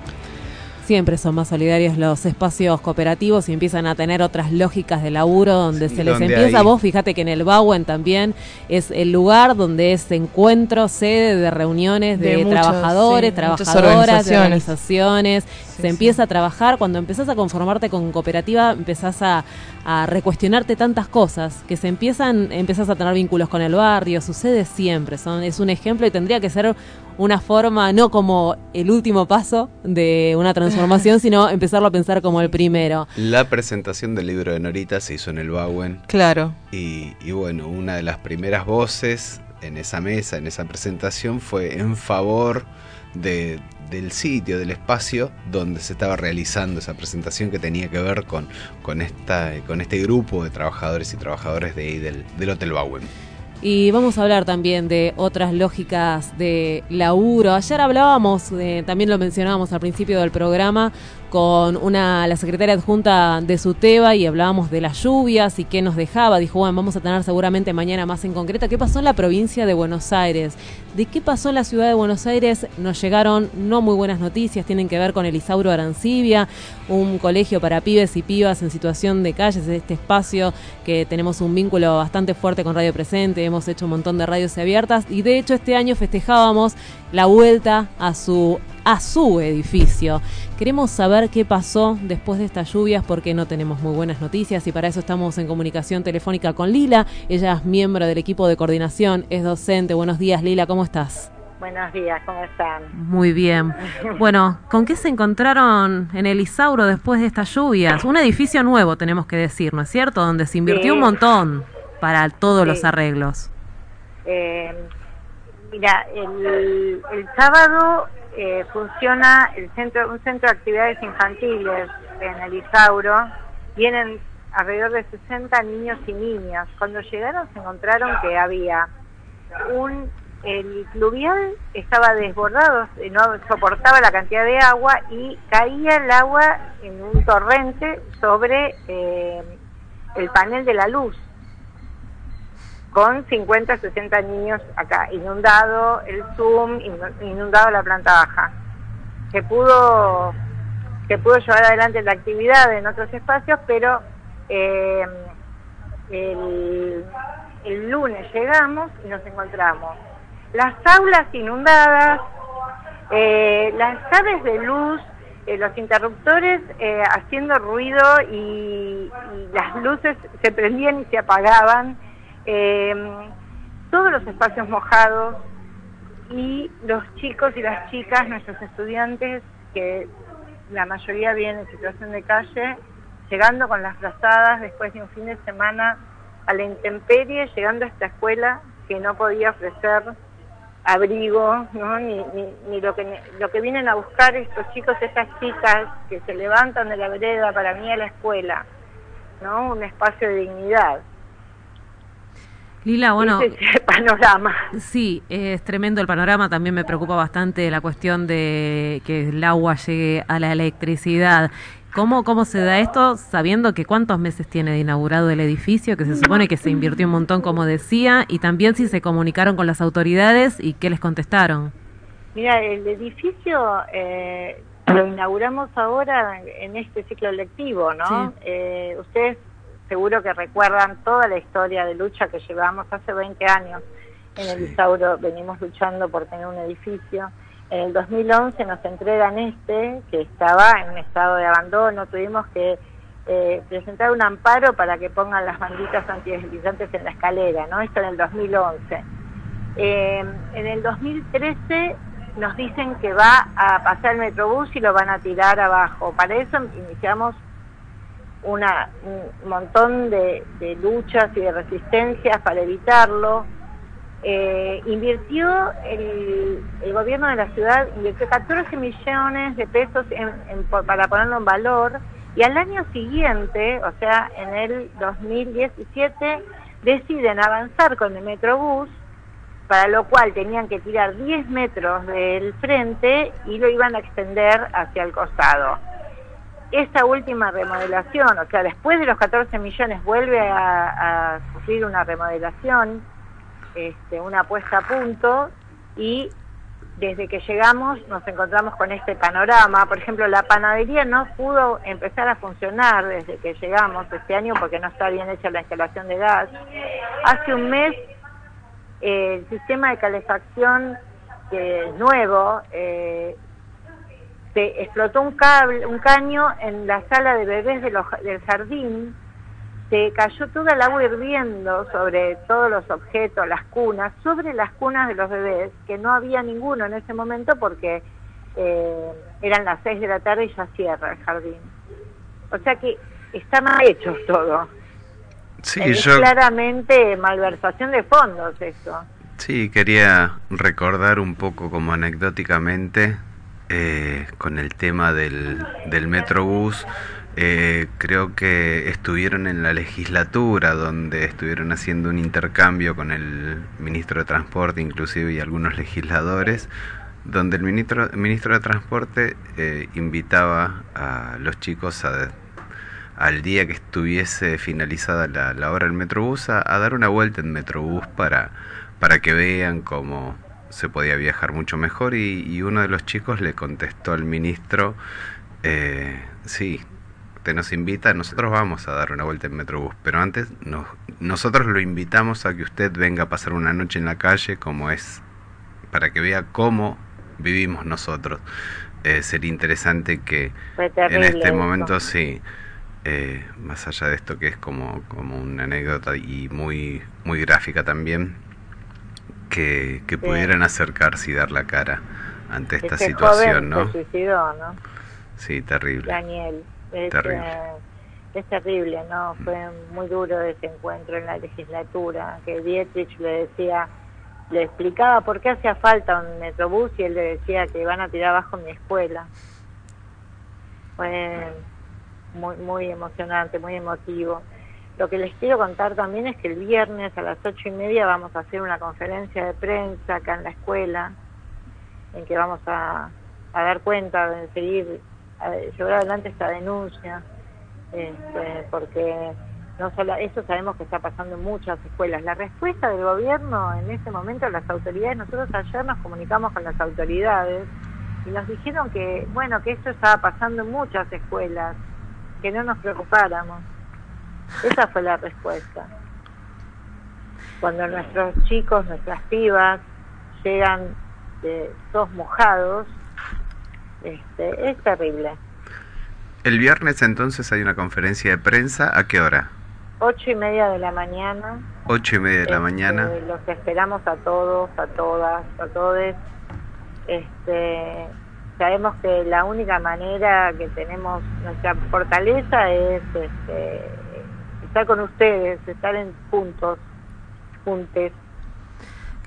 Siempre son más solidarios los espacios cooperativos y empiezan a tener otras lógicas de laburo donde Sí, se les empieza, hay- vos fíjate que en el Bauen también es el lugar donde es encuentro, sede de reuniones de, De muchos, trabajadores, sí, trabajadoras, de organizaciones. organizaciones. se empieza a trabajar, cuando empezás a conformarte con cooperativa, empezás a, a recuestionarte tantas cosas, que se empiezan, empezás a tener vínculos con el barrio, sucede siempre, son, es un ejemplo y tendría que ser una forma, no como el último paso de una transformación, sino empezarlo a pensar como el primero. La presentación del libro de Norita se hizo en el Bauen. Claro. Y, y bueno, una de las primeras voces en esa mesa, en esa presentación, fue en favor de, del sitio, del espacio donde se estaba realizando esa presentación que tenía que ver con, con, esta, con este grupo de trabajadores y trabajadoras de ahí del, del Hotel Bauen. Y vamos a hablar también de otras lógicas de laburo. Ayer hablábamos, eh, también lo mencionábamos al principio del programa, con una la secretaria adjunta de SUTEBA y hablábamos de las lluvias y qué nos dejaba. Dijo, bueno, vamos a tener seguramente mañana más en concreto. ¿Qué pasó en la provincia de Buenos Aires? ¿De qué pasó en la ciudad de Buenos Aires? Nos llegaron no muy buenas noticias, tienen que ver con el Isauro Arancibia, un colegio para pibes y pibas en situación de calles, este espacio que tenemos un vínculo bastante fuerte con Radio Presente, hemos hecho un montón de radios abiertas y de hecho este año festejábamos la vuelta a su a su edificio. Queremos saber qué pasó después de estas lluvias porque no tenemos muy buenas noticias y para eso estamos en comunicación telefónica con Lila. Ella es miembro del equipo de coordinación, es docente. Buenos días Lila, ¿cómo estás? Buenos días, ¿cómo están? Muy bien. Bueno, ¿con qué se encontraron en el Isauro después de estas lluvias? Un edificio nuevo, tenemos que decir, ¿no es cierto? Donde se invirtió Sí. un montón para todos Sí. los arreglos. Eh, mira, el, el sábado eh, funciona el centro, un centro de actividades infantiles en el Isauro. Vienen alrededor de 60 niños y niñas. Cuando llegaron se encontraron que había un el fluvial estaba desbordado, eh, no soportaba la cantidad de agua y caía el agua en un torrente sobre eh, el panel de la luz con 50, 60 niños acá, inundado el Zoom, inu- inundado la planta baja. Se pudo, se pudo llevar adelante la actividad en otros espacios, pero eh, el, el lunes llegamos y nos encontramos las aulas inundadas, eh, las llaves de luz, eh, los interruptores eh, haciendo ruido y las luces se prendían y se apagaban, eh, todos los espacios mojados y los chicos y las chicas, nuestros estudiantes, que la mayoría vienen en situación de calle, llegando con las frazadas después de un fin de semana a la intemperie, llegando a esta escuela que no podía ofrecer abrigo, ¿no? ni, ni, lo, que, lo que vienen a buscar estos chicos, estas chicas que se levantan de la vereda para mí a la escuela, ¿no? un espacio de dignidad. Lila, bueno, es el panorama. sí, es tremendo el panorama. También me preocupa bastante la cuestión de que el agua llegue a la electricidad. ¿Cómo, ¿Cómo se da esto sabiendo que cuántos meses tiene de inaugurado el edificio, que se supone que se invirtió un montón, como decía, y también si se comunicaron con las autoridades y qué les contestaron? Mira, el edificio eh, lo inauguramos ahora en este ciclo lectivo, ¿no? Sí. Eh, ustedes seguro que recuerdan toda la historia de lucha que llevamos hace 20 años en el Isauro, venimos luchando por tener un edificio. En el 2011 nos entregan este, que estaba en un estado de abandono, tuvimos que eh, presentar un amparo para que pongan las banditas antideslizantes en la escalera, ¿no? Esto en el 2011. Eh, en el 2013 nos dicen que va a pasar el Metrobús y lo van a tirar abajo. Para eso iniciamos una, un montón de, de luchas y de resistencias para evitarlo. Eh, invirtió el, el gobierno de la ciudad, invirtió 14 millones de pesos en- para ponerlo en valor y al año siguiente, o sea, en el 2017, deciden avanzar con el Metrobús, para lo cual tenían que tirar 10 metros del frente y lo iban a extender hacia el costado. Esta última remodelación, o sea, después de los 14 millones vuelve a, sufrir una remodelación, este, una puesta a punto y desde que llegamos nos encontramos con este panorama. Por ejemplo, la panadería no pudo empezar a funcionar desde que llegamos este año porque no está bien hecha la instalación de gas. Hace un mes eh, el sistema de calefacción es nuevo eh, se explotó un cable, un caño en la sala de bebés de los- del jardín, se cayó toda el agua hirviendo sobre todos los objetos, las cunas, sobre las cunas de los bebés, que no había ninguno en ese momento porque eh, eran las 6 de la tarde y ya cierra el jardín. O sea que está mal hecho todo. Sí, es yo claramente malversación de fondos eso. sí quería recordar un poco como anecdóticamente eh, con el tema del, del Metrobús. eh, creo que estuvieron en la legislatura donde estuvieron haciendo un intercambio con el ministro de Transporte inclusive y algunos legisladores donde el ministro, ministro de Transporte eh, invitaba a los chicos a, al día que estuviese finalizada la, la obra del Metrobús a, dar una vuelta en Metrobús para, para que vean cómo se podía viajar mucho mejor y, y uno de los chicos le contestó al ministro, eh, sí, te nos invita, nosotros vamos a dar una vuelta en Metrobús, pero antes nos, nosotros lo invitamos a que usted venga a pasar una noche en la calle como es, para que vea cómo vivimos nosotros. Eh, sería interesante que en este eso. momento sí, eh, más allá de esto que es como, como una anécdota y muy, muy gráfica también, que, que pudieran acercarse y dar la cara ante esta Ese situación, joven ¿no? se suicidó, ¿no? Sí, terrible. Daniel. Es, Terrible. eh, es terrible, ¿no? Fue muy duro ese encuentro en la legislatura, que Dietrich le decía, le explicaba por qué hacía falta un metrobús y él le decía que van a tirar abajo mi escuela. Fue muy, muy emocionante, muy emotivo. Lo que les quiero contar también es que el viernes a las ocho y media vamos a hacer una conferencia de prensa acá en la escuela, en que vamos a, a dar cuenta de seguir, a llevar adelante esta denuncia, este, porque no solo eso sabemos que está pasando en muchas escuelas. La respuesta del gobierno en ese momento, las autoridades, nosotros ayer nos comunicamos con las autoridades y nos dijeron que, bueno, que esto estaba pasando en muchas escuelas, que no nos preocupáramos. Esa fue la respuesta. Cuando nuestros chicos, nuestras pibas llegan de todos mojados, este, es terrible. El viernes entonces hay una conferencia de prensa, ¿a qué hora? Ocho y media de la mañana. Ocho y media de la Este, mañana. Los esperamos a todos, a todas, a todos. Este, sabemos que la única manera que tenemos, nuestra fortaleza es este, estar con ustedes, estar en juntos, juntes.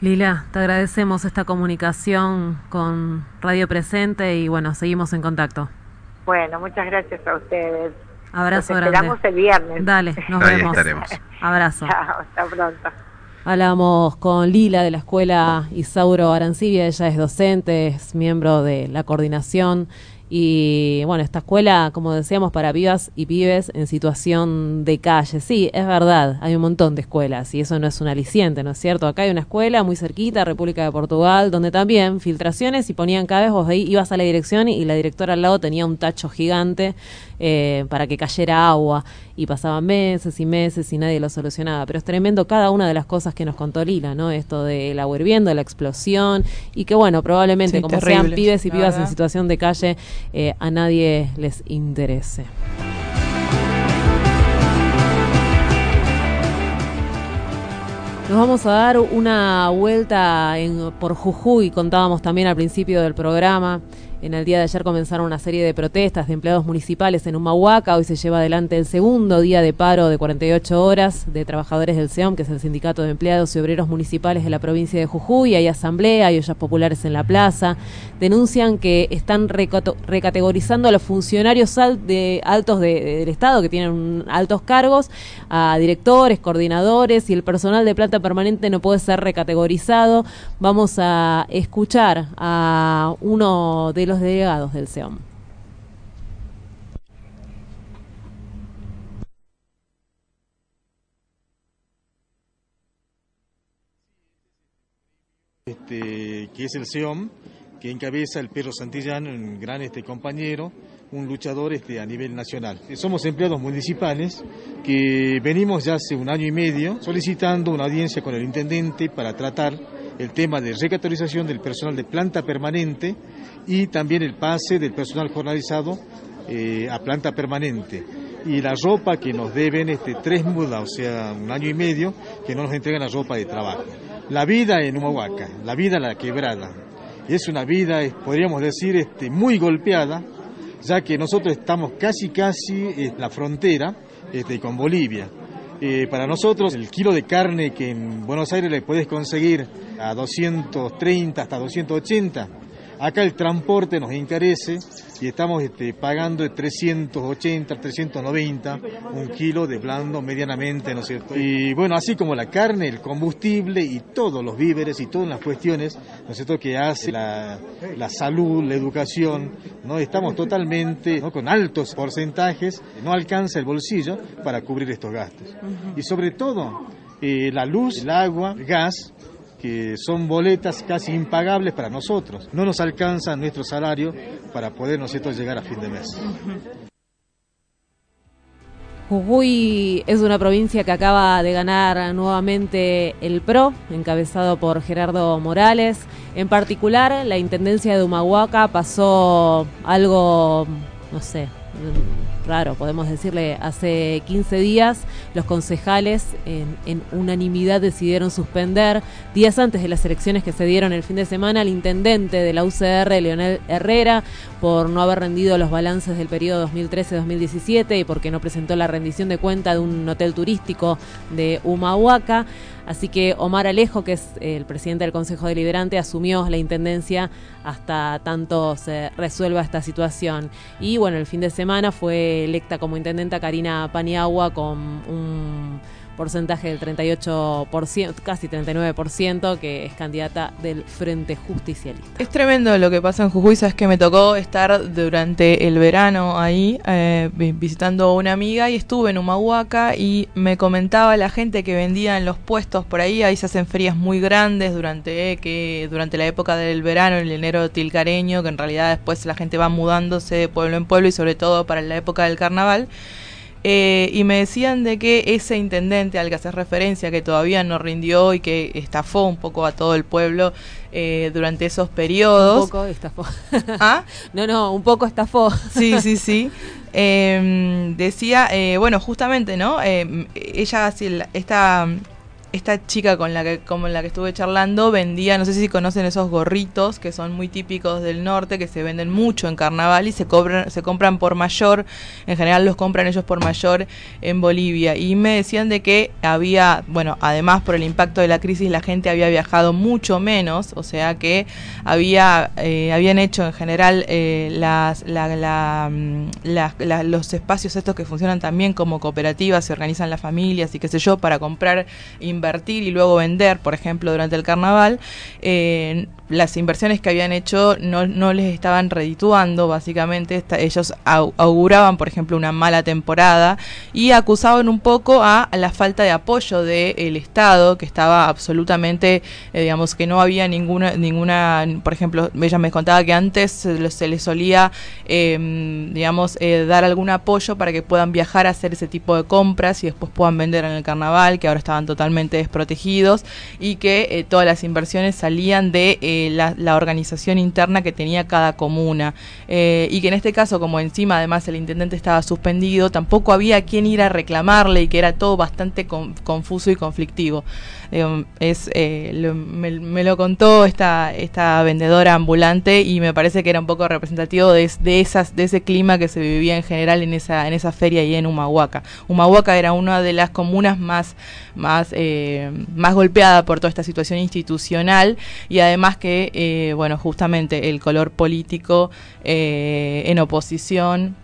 Lila, te agradecemos esta comunicación con Radio Presente y bueno, seguimos en contacto. Bueno, muchas gracias a ustedes. Abrazo grande. esperamos el viernes. Dale, nos Ahí vemos. estaremos. Abrazo. Chao, hasta pronto. Hablamos con Lila de la escuela Isauro Arancibia, ella es docente, es miembro de la coordinación y bueno, esta escuela, como decíamos, para pibas y pibes en situación de calle. Sí, es verdad, hay un montón de escuelas y eso no es un aliciente, ¿no es cierto? Acá hay una escuela muy cerquita, República de Portugal, donde también filtraciones y ponían cada vez, ahí ibas a la dirección y la directora al lado tenía un tacho gigante eh, para que cayera agua. Y pasaban meses y meses y nadie lo solucionaba. Pero es tremendo cada una de las cosas que nos contó Lila, ¿no? Esto del agua hirviendo, la explosión y que bueno, probablemente Sí, como terrible, sean pibes y pibas en situación de calle, eh, a nadie les interese. Nos vamos a dar una vuelta en- por Jujuy, contábamos también al principio del programa. En el día de ayer comenzaron una serie de protestas de empleados municipales en Humahuaca. Hoy se lleva adelante el segundo día de paro de 48 horas de trabajadores del SEOM, que es el Sindicato de Empleados y Obreros Municipales de la provincia de Jujuy. Hay asamblea, hay ollas populares en la plaza. Denuncian que están recategorizando a los funcionarios altos de- del Estado, que tienen altos cargos, a directores, coordinadores y el personal de planta permanente no puede ser recategorizado. Vamos a escuchar a uno de los delegados del SEOM. este, que es el SEOM, que encabeza el Perro Santillán, un gran este, compañero, un luchador este, a nivel nacional. Somos empleados municipales que venimos ya hace un año y medio solicitando una audiencia con el intendente para tratar el tema de recategorización del personal de planta permanente y también el pase del personal jornalizado eh, a planta permanente. Y la ropa que nos deben este, tres mudas, o sea, un año y medio, que no nos entregan la ropa de trabajo. La vida en Humahuaca, la vida en la quebrada, es una vida, eh, podríamos decir, este, muy golpeada, ya que nosotros estamos casi, casi en la frontera este, con Bolivia. Eh, para nosotros, el kilo de carne que en Buenos Aires le podés conseguir a 230 hasta 280, acá el transporte nos encarece y estamos este, pagando de 380, 390 un kilo de blando medianamente, ¿no es cierto? Y bueno, así como la carne, el combustible y todos los víveres y todas las cuestiones, ¿no es cierto?, que hace la, la salud, la educación, ¿no? Estamos totalmente ¿no? con altos porcentajes, no alcanza el bolsillo para cubrir estos gastos. Y sobre todo, eh, la luz, el agua, el gas, que son boletas casi impagables para nosotros. No nos alcanza nuestro salario para poder nosotros llegar a fin de mes. Jujuy es una provincia que acaba de ganar nuevamente el PRO, encabezado por Gerardo Morales. En particular, la Intendencia de Humahuaca pasó algo, no sé, raro, podemos decirle, hace 15 días los concejales en, unanimidad decidieron suspender, días antes de las elecciones que se dieron el fin de semana, al intendente de la UCR, Leonel Herrera, por no haber rendido los balances del periodo 2013-2017 y porque no presentó la rendición de cuenta de un hotel turístico de Humahuaca. Así que Omar Alejo, que es el presidente del Consejo Deliberante, asumió la intendencia hasta tanto se resuelva esta situación. Y bueno, el fin de semana fue electa como intendenta Karina Paniagua con un porcentaje del 38%, casi 39%, que es candidata del Frente Justicialista. Es tremendo lo que pasa en Jujuy, sabes que me tocó estar durante el verano ahí eh, vi- visitando a una amiga y estuve en Humahuaca y me comentaba la gente que vendía en los puestos por ahí, ahí se hacen ferias muy grandes durante que durante la época del verano, el enero tilcareño, que en realidad después la gente va mudándose de pueblo en pueblo y sobre todo para la época del carnaval. Eh, y me decían de que ese intendente al que haces referencia, que todavía no rindió y que estafó un poco a todo el pueblo eh, durante esos periodos. Un poco estafó. ¿Ah? No, no, un poco estafó. Sí, sí, sí. Eh, decía, eh, bueno, justamente, ¿no? Eh, ella, esta, esta chica con la que con la que estuve charlando vendía, no sé si conocen esos gorritos que son muy típicos del norte, que se venden mucho en carnaval y se cobran, se compran por mayor, en general los compran ellos por mayor en Bolivia. Y me decían de que había, bueno, además por el impacto de la crisis la gente había viajado mucho menos, o sea que había, eh, habían hecho en general eh, las, la, la, mm, los espacios estos que funcionan también como cooperativas, se organizan las familias y qué sé yo, para comprar, invertir y luego vender, por ejemplo, durante el carnaval, eh, las inversiones que habían hecho no, no les estaban redituando, básicamente. Ellos au- auguraban, por ejemplo, una mala temporada y acusaban un poco a, la falta de apoyo del Estado, que estaba absolutamente, eh, digamos, que no había ninguna, ninguna, por ejemplo, ella me contaba que antes se, se les solía, eh, digamos, eh, dar algún apoyo para que puedan viajar a hacer ese tipo de compras y después puedan vender en el carnaval, que ahora estaban totalmente desprotegidos y que eh, todas las inversiones salían de eh, la, organización interna que tenía cada comuna. Eh, y que en este caso, como encima además el intendente estaba suspendido, tampoco había quien ir a reclamarle y que era todo bastante con- confuso y conflictivo. Es, eh, lo- me, lo contó esta, esta vendedora ambulante y me parece que era un poco representativo de, de esas, de ese clima que se vivía en general en esa, en esa feria y en Humahuaca. Humahuaca era una de las comunas más, más, más golpeada por toda esta situación institucional y además que, eh, bueno, justamente el color político eh, en oposición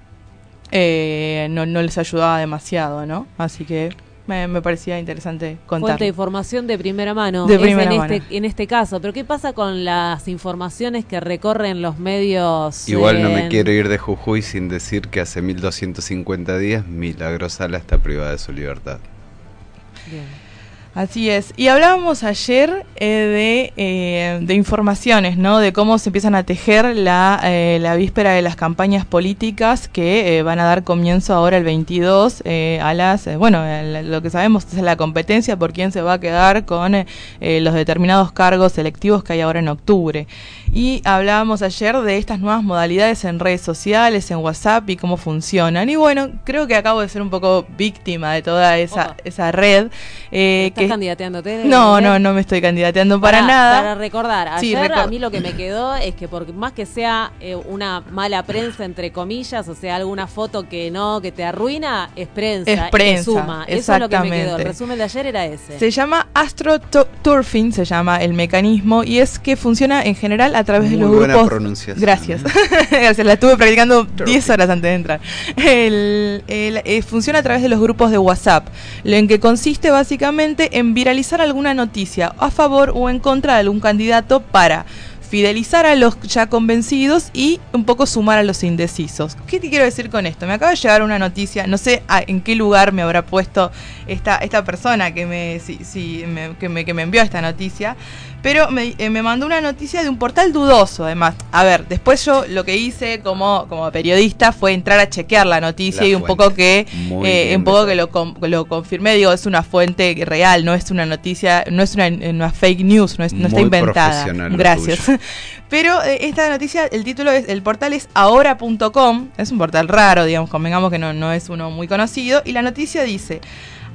eh, no, no les ayudaba demasiado, ¿no? Así que me, me parecía interesante contar. Fuente de información de primera mano. De es primera en, mano. Este, en este caso. Pero ¿qué pasa con las informaciones que recorren los medios? Igual no me quiero ir de Jujuy sin decir que hace 1250 días Milagro Sala está privada de su libertad. Así es. Y hablábamos ayer eh, de, eh, de informaciones, ¿no? De cómo se empiezan a tejer la, eh, la víspera de las campañas políticas que eh, van a dar comienzo ahora el 22 eh, a las, bueno, el- lo que sabemos es la competencia por quién se va a quedar con los determinados cargos selectivos que hay ahora en octubre. Y hablábamos ayer de estas nuevas modalidades en redes sociales, en WhatsApp y cómo funcionan. Y bueno, creo que acabo de ser un poco víctima de toda esa, esa red. eh, ¿Estás candidateándote? no, no, no me estoy candidateando para, Para- nada. Para recordar, Sí, ayer recor- a mí lo que me quedó es que por más que sea eh, una mala prensa, entre comillas, o sea, alguna foto que no, que te arruina, es prensa. Es prensa, suma. Eso es lo que me quedó. El exactamente. resumen de ayer era ese. Se llama astroturfing, se llama el mecanismo, y es que funciona en general a través de los buena grupos. pronunciación. Gracias. Gracias, la estuve practicando 10 horas antes de entrar. El- el- eh, funciona a través de los grupos de WhatsApp, lo en que consiste básicamente en viralizar alguna noticia a favor o en contra de algún candidato para fidelizar a los ya convencidos y un poco sumar a los indecisos. ¿Qué te quiero decir con esto? Me acaba de llegar una noticia, no sé en qué lugar me habrá puesto esta, esta persona que me- que, me, que me envió esta noticia, pero me, eh, me mandó una noticia de un portal dudoso además. A ver, después yo lo que hice como, como periodista fue entrar a chequear la noticia La y un fuente. poco que, eh, un poco que lo, lo confirmé, digo, es una fuente real, no es una noticia, no es una, una fake news, no, es- no está inventada. Gracias. Pero eh, esta noticia, el título es, el portal es ahora.com, es un portal raro, digamos, convengamos que no, no es uno muy conocido, y la noticia dice,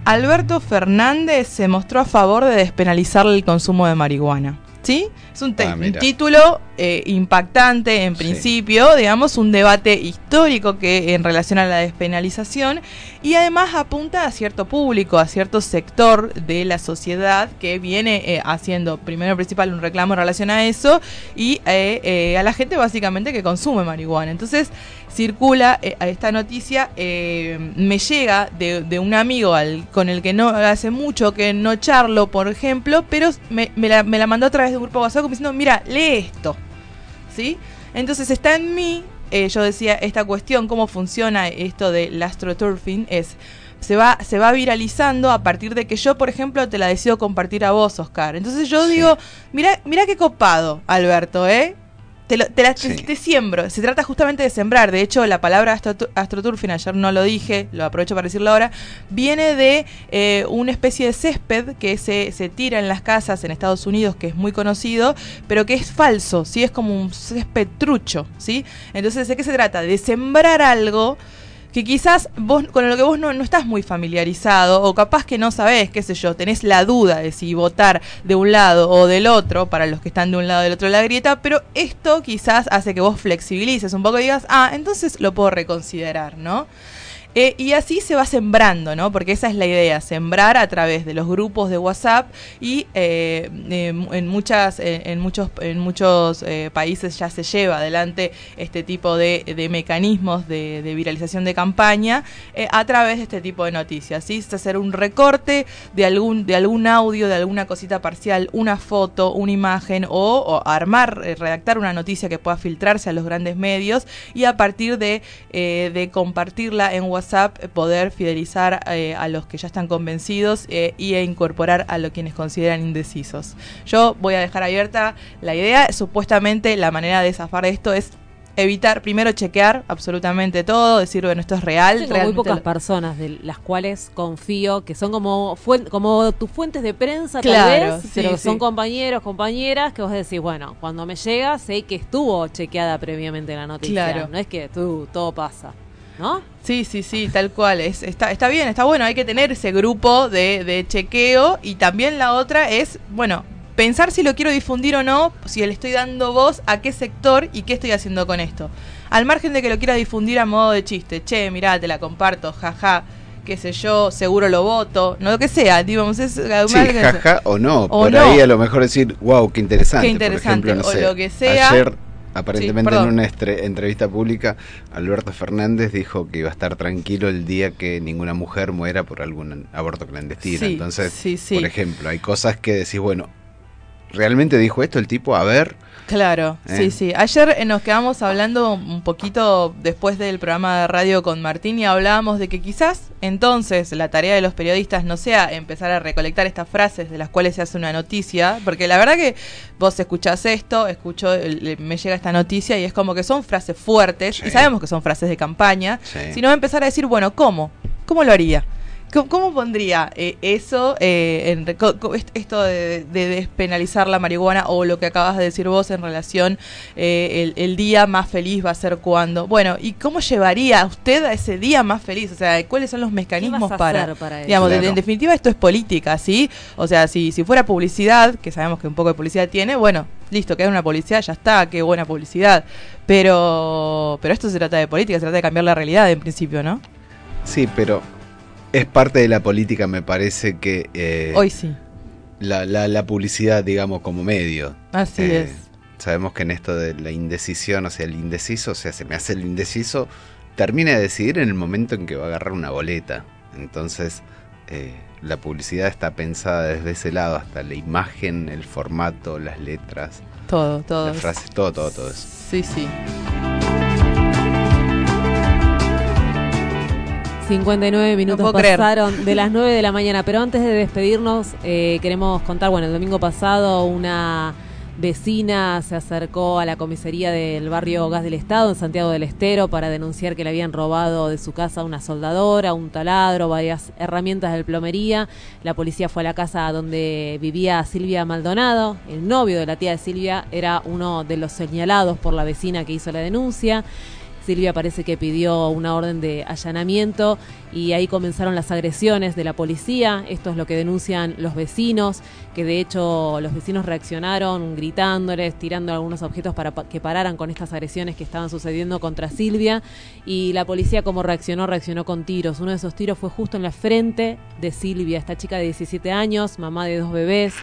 Alberto Fernández se mostró a favor de despenalizar el consumo de marihuana. ¿Sí? Es un, Ah, un título eh, impactante en principio, digamos, un debate histórico que en relación a la despenalización y además apunta a cierto público, a cierto sector de la sociedad que viene eh, haciendo primero principal un reclamo en relación a eso y eh, eh, a la gente básicamente que consume marihuana. Entonces circula eh, esta noticia, eh, me llega de, de un amigo al, con el que no hace mucho que no charlo, por ejemplo, pero me, me la, me la mandó a través de un grupo de WhatsApp diciendo, mira, lee esto. ¿Sí? Entonces está en mí, eh, yo decía, esta cuestión, cómo funciona esto del astroturfing, es... Se va, se va viralizando a partir de que yo, por ejemplo, te la decido compartir a vos, Oscar. Entonces yo digo, mira, mira qué copado, Alberto, ¿eh? Te, lo- te la- te- te siembro. Se trata justamente de sembrar. De hecho, la palabra astro- astroturfing, ayer no lo dije, lo aprovecho para decirlo ahora, viene de eh, una especie de césped que se, se tira en las casas en Estados Unidos, que es muy conocido, pero que es falso, ¿sí? Es como un césped trucho, ¿sí? Entonces, ¿de qué se trata? De sembrar algo que quizás vos con lo que vos no, no estás muy familiarizado o capaz que no sabés, qué sé yo, tenés la duda de si votar de un lado o del otro para los que están de un lado o del otro de la grieta, pero esto quizás hace que vos flexibilices un poco y digas, ah, entonces lo puedo reconsiderar, ¿no? Eh, y así se va sembrando, ¿no? Porque esa es la idea, sembrar a través de los grupos de WhatsApp y eh, eh, en muchas, eh, en muchos, en muchos eh, países ya se lleva adelante este tipo de, de mecanismos de, viralización de campaña eh, a través de este tipo de noticias. ¿sí? Hacer un recorte de algún, de algún audio, de alguna cosita parcial, una foto, una imagen o, o armar, redactar una noticia que pueda filtrarse a los grandes medios y a partir de, de compartirla en WhatsApp eh, poder fidelizar eh, a los que ya están convencidos eh, y e incorporar a los quienes consideran indecisos. Yo voy a dejar abierta la idea, supuestamente la manera de zafar de esto es evitar, primero chequear absolutamente todo, decir, bueno, esto es real. Tengo muy realmente pocas lo- personas de las cuales confío que son como tus fuentes de prensa Claro, tal vez, sí, pero sí. son compañeros, compañeras que vos decís, bueno, cuando me llega sé que estuvo chequeada previamente la noticia, Claro. no es que tú todo pasa, ¿no? Sí, sí, sí, tal cual. Es, está, está bien, está bueno. Hay que tener ese grupo de, de chequeo. Y también la otra es, bueno, pensar si lo quiero difundir o no, si le estoy dando voz a qué sector y qué estoy haciendo con esto. Al margen de que lo quiera difundir a modo de chiste. Che, mirá, te la comparto, jaja, qué sé yo, seguro lo voto, no lo que sea. Digamos, es Sí, jaja o no. O Por no. ahí a lo mejor decir, wow, qué interesante. Qué interesante, Por ejemplo, no o sé, lo que sea. Ayer, aparentemente Sí, en una entrevista pública, Alberto Fernández dijo que iba a estar tranquilo el día que ninguna mujer muera por algún aborto clandestino. Sí, Entonces, sí, sí. por ejemplo, hay cosas que decís, bueno, ¿realmente dijo esto el tipo? A ver. Claro, Eh. sí, sí. Ayer eh, nos quedamos hablando un poquito después del programa de radio con Martín y hablábamos de que quizás entonces la tarea de los periodistas no sea empezar a recolectar estas frases de las cuales se hace una noticia, porque la verdad que vos escuchás esto, escucho, me llega esta noticia y es como que son frases fuertes y sabemos que son frases de campaña, Sí. sino empezar a decir, bueno, ¿cómo? ¿Cómo lo haría? ¿Cómo, cómo pondría eh, eso, eh, en esto de, de despenalizar la marihuana o lo que acabas de decir vos en relación, eh, el, el día más feliz va a ser cuando? Bueno, ¿y cómo llevaría usted a ese día más feliz? O sea, ¿cuáles son los mecanismos a para, hacer para eso? digamos, de- Claro. en definitiva esto es política, ¿sí? O sea, si, si fuera publicidad, que sabemos que un poco de publicidad tiene, bueno, listo, que hay una publicidad, ya está, qué buena publicidad. Pero, pero esto se trata de política, se trata de cambiar la realidad en principio, ¿no? Sí, pero es parte de la política, me parece que... eh, Hoy sí. La, la, la publicidad, digamos, como medio. Así Eh, es. Sabemos que en esto de la indecisión, o sea, el indeciso, o sea, se me hace el indeciso, termina de decidir en el momento en que va a agarrar una boleta. Entonces, eh, la publicidad está pensada desde ese lado, hasta la imagen, el formato, las letras, Todo, todo. las frases, todo, todo, todo eso. Sí, sí. 59 minutos creer. pasaron de las 9 de la mañana, pero antes de despedirnos eh, queremos contar, bueno, el domingo pasado una vecina se acercó a la comisaría del barrio Gas del Estado en Santiago del Estero para denunciar que le habían robado de su casa una soldadora, un taladro, varias herramientas de plomería. La policía fue a la casa donde vivía Silvia Maldonado, el novio de la tía de Silvia era uno de los señalados por la vecina que hizo la denuncia. Silvia parece que pidió una orden de allanamiento y ahí comenzaron las agresiones de la policía. Esto es lo que denuncian los vecinos, que de hecho los vecinos reaccionaron gritándoles, tirando algunos objetos para pa- que pararan con estas agresiones que estaban sucediendo contra Silvia. Y la policía como reaccionó, reaccionó con tiros. Uno de esos tiros fue justo en la frente de Silvia, esta chica de 17 años, mamá de dos bebés.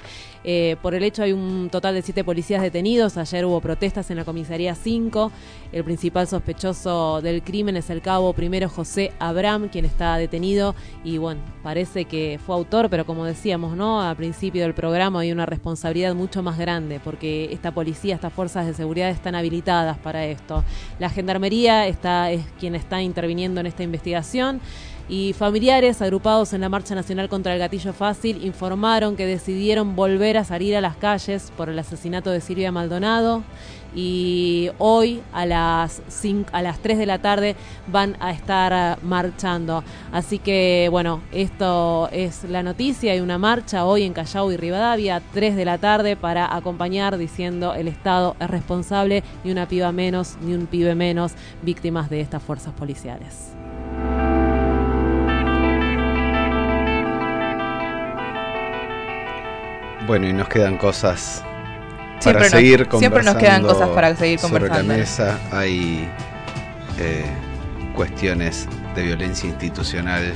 Eh, por el hecho hay un total de siete policías detenidos. Ayer hubo protestas en la comisaría 5. El principal sospechoso del crimen es el cabo primero José Abraham, quien está detenido. Y bueno, parece que fue autor, pero como decíamos, ¿no? Al principio del programa hay una responsabilidad mucho más grande, porque esta policía, estas fuerzas de seguridad están habilitadas para esto. La gendarmería está, es quien está interviniendo en esta investigación. Y familiares agrupados en la Marcha Nacional contra el Gatillo Fácil informaron que decidieron volver a salir a las calles por el asesinato de Silvia Maldonado y hoy a las, cinco- a las 3 de la tarde van a estar marchando. Así que bueno, esto es la noticia, hay una marcha hoy en Callao y Rivadavia, 3 de la tarde para acompañar diciendo el Estado es responsable, ni una piba menos, ni un pibe menos, víctimas de estas fuerzas policiales. Bueno, y nos quedan cosas Siempre para nos- seguir siempre nos quedan conversando cosas para seguir Sobre la conversando. mesa hay eh, cuestiones de violencia institucional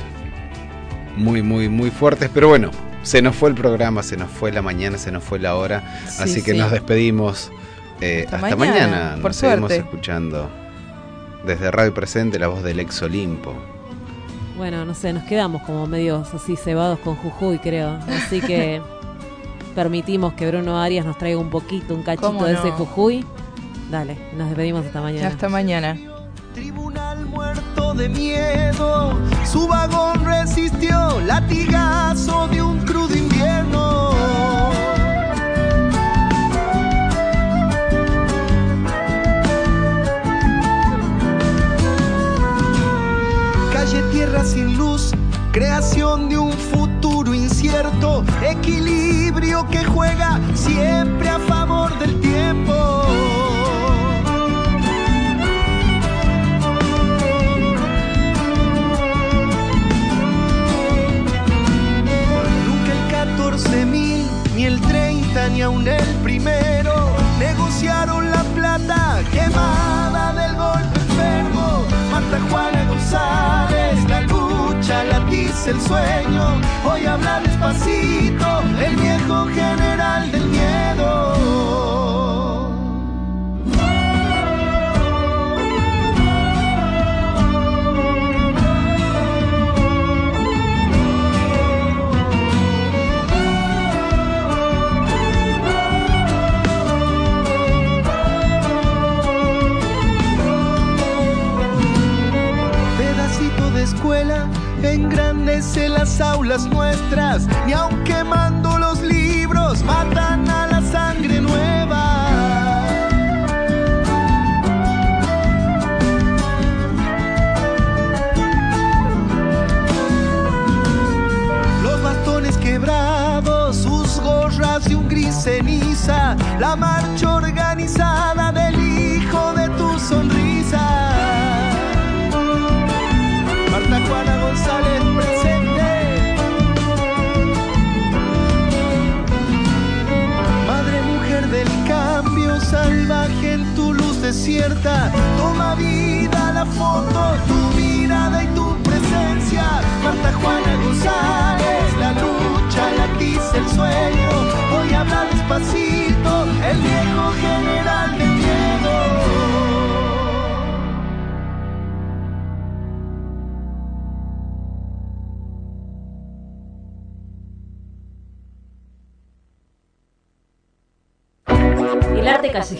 muy, muy, muy fuertes. Pero bueno, se nos fue el programa, se nos fue la mañana, se nos fue la hora. Sí, así que sí. nos despedimos. Eh, Hasta hasta, mañana, mañana. por Nos seguimos escuchando desde Radio Presente la voz del ex Olimpo. Bueno, no sé, nos quedamos como medios así cebados con Jujuy, creo. Así que permitimos que Bruno Arias nos traiga un poquito, un cachito ¿Cómo de ese no? Jujuy. Dale, nos despedimos hasta mañana. Hasta mañana. muerto de miedo, su vagón resistió latigazo de un crudo invierno. Calle tierra sin luz, creación de un futuro incierto, equilibrio que juega siempre a favor del tiempo. Nunca el 14.000, ni el 30, ni aun el primero negociaron la plata quemada del golpe enfermo. Marta Juana González, la lucha, latiza el sueño. Hoy habla despacito el general del miedo. pedacito de escuela engrandece las aulas nuestras y aun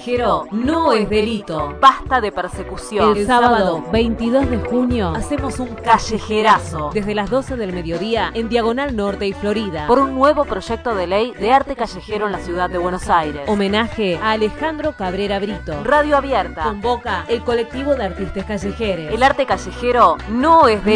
callejero no es delito. Basta de persecución. El sábado 22 de junio hacemos un callejerazo desde las 12 del mediodía en Diagonal Norte y Florida por un nuevo proyecto de ley de arte callejero en la ciudad de Buenos Aires. Homenaje a Alejandro Cabrera Brito. Radio Abierta convoca el colectivo de artistas callejeros. El arte callejero no es delito.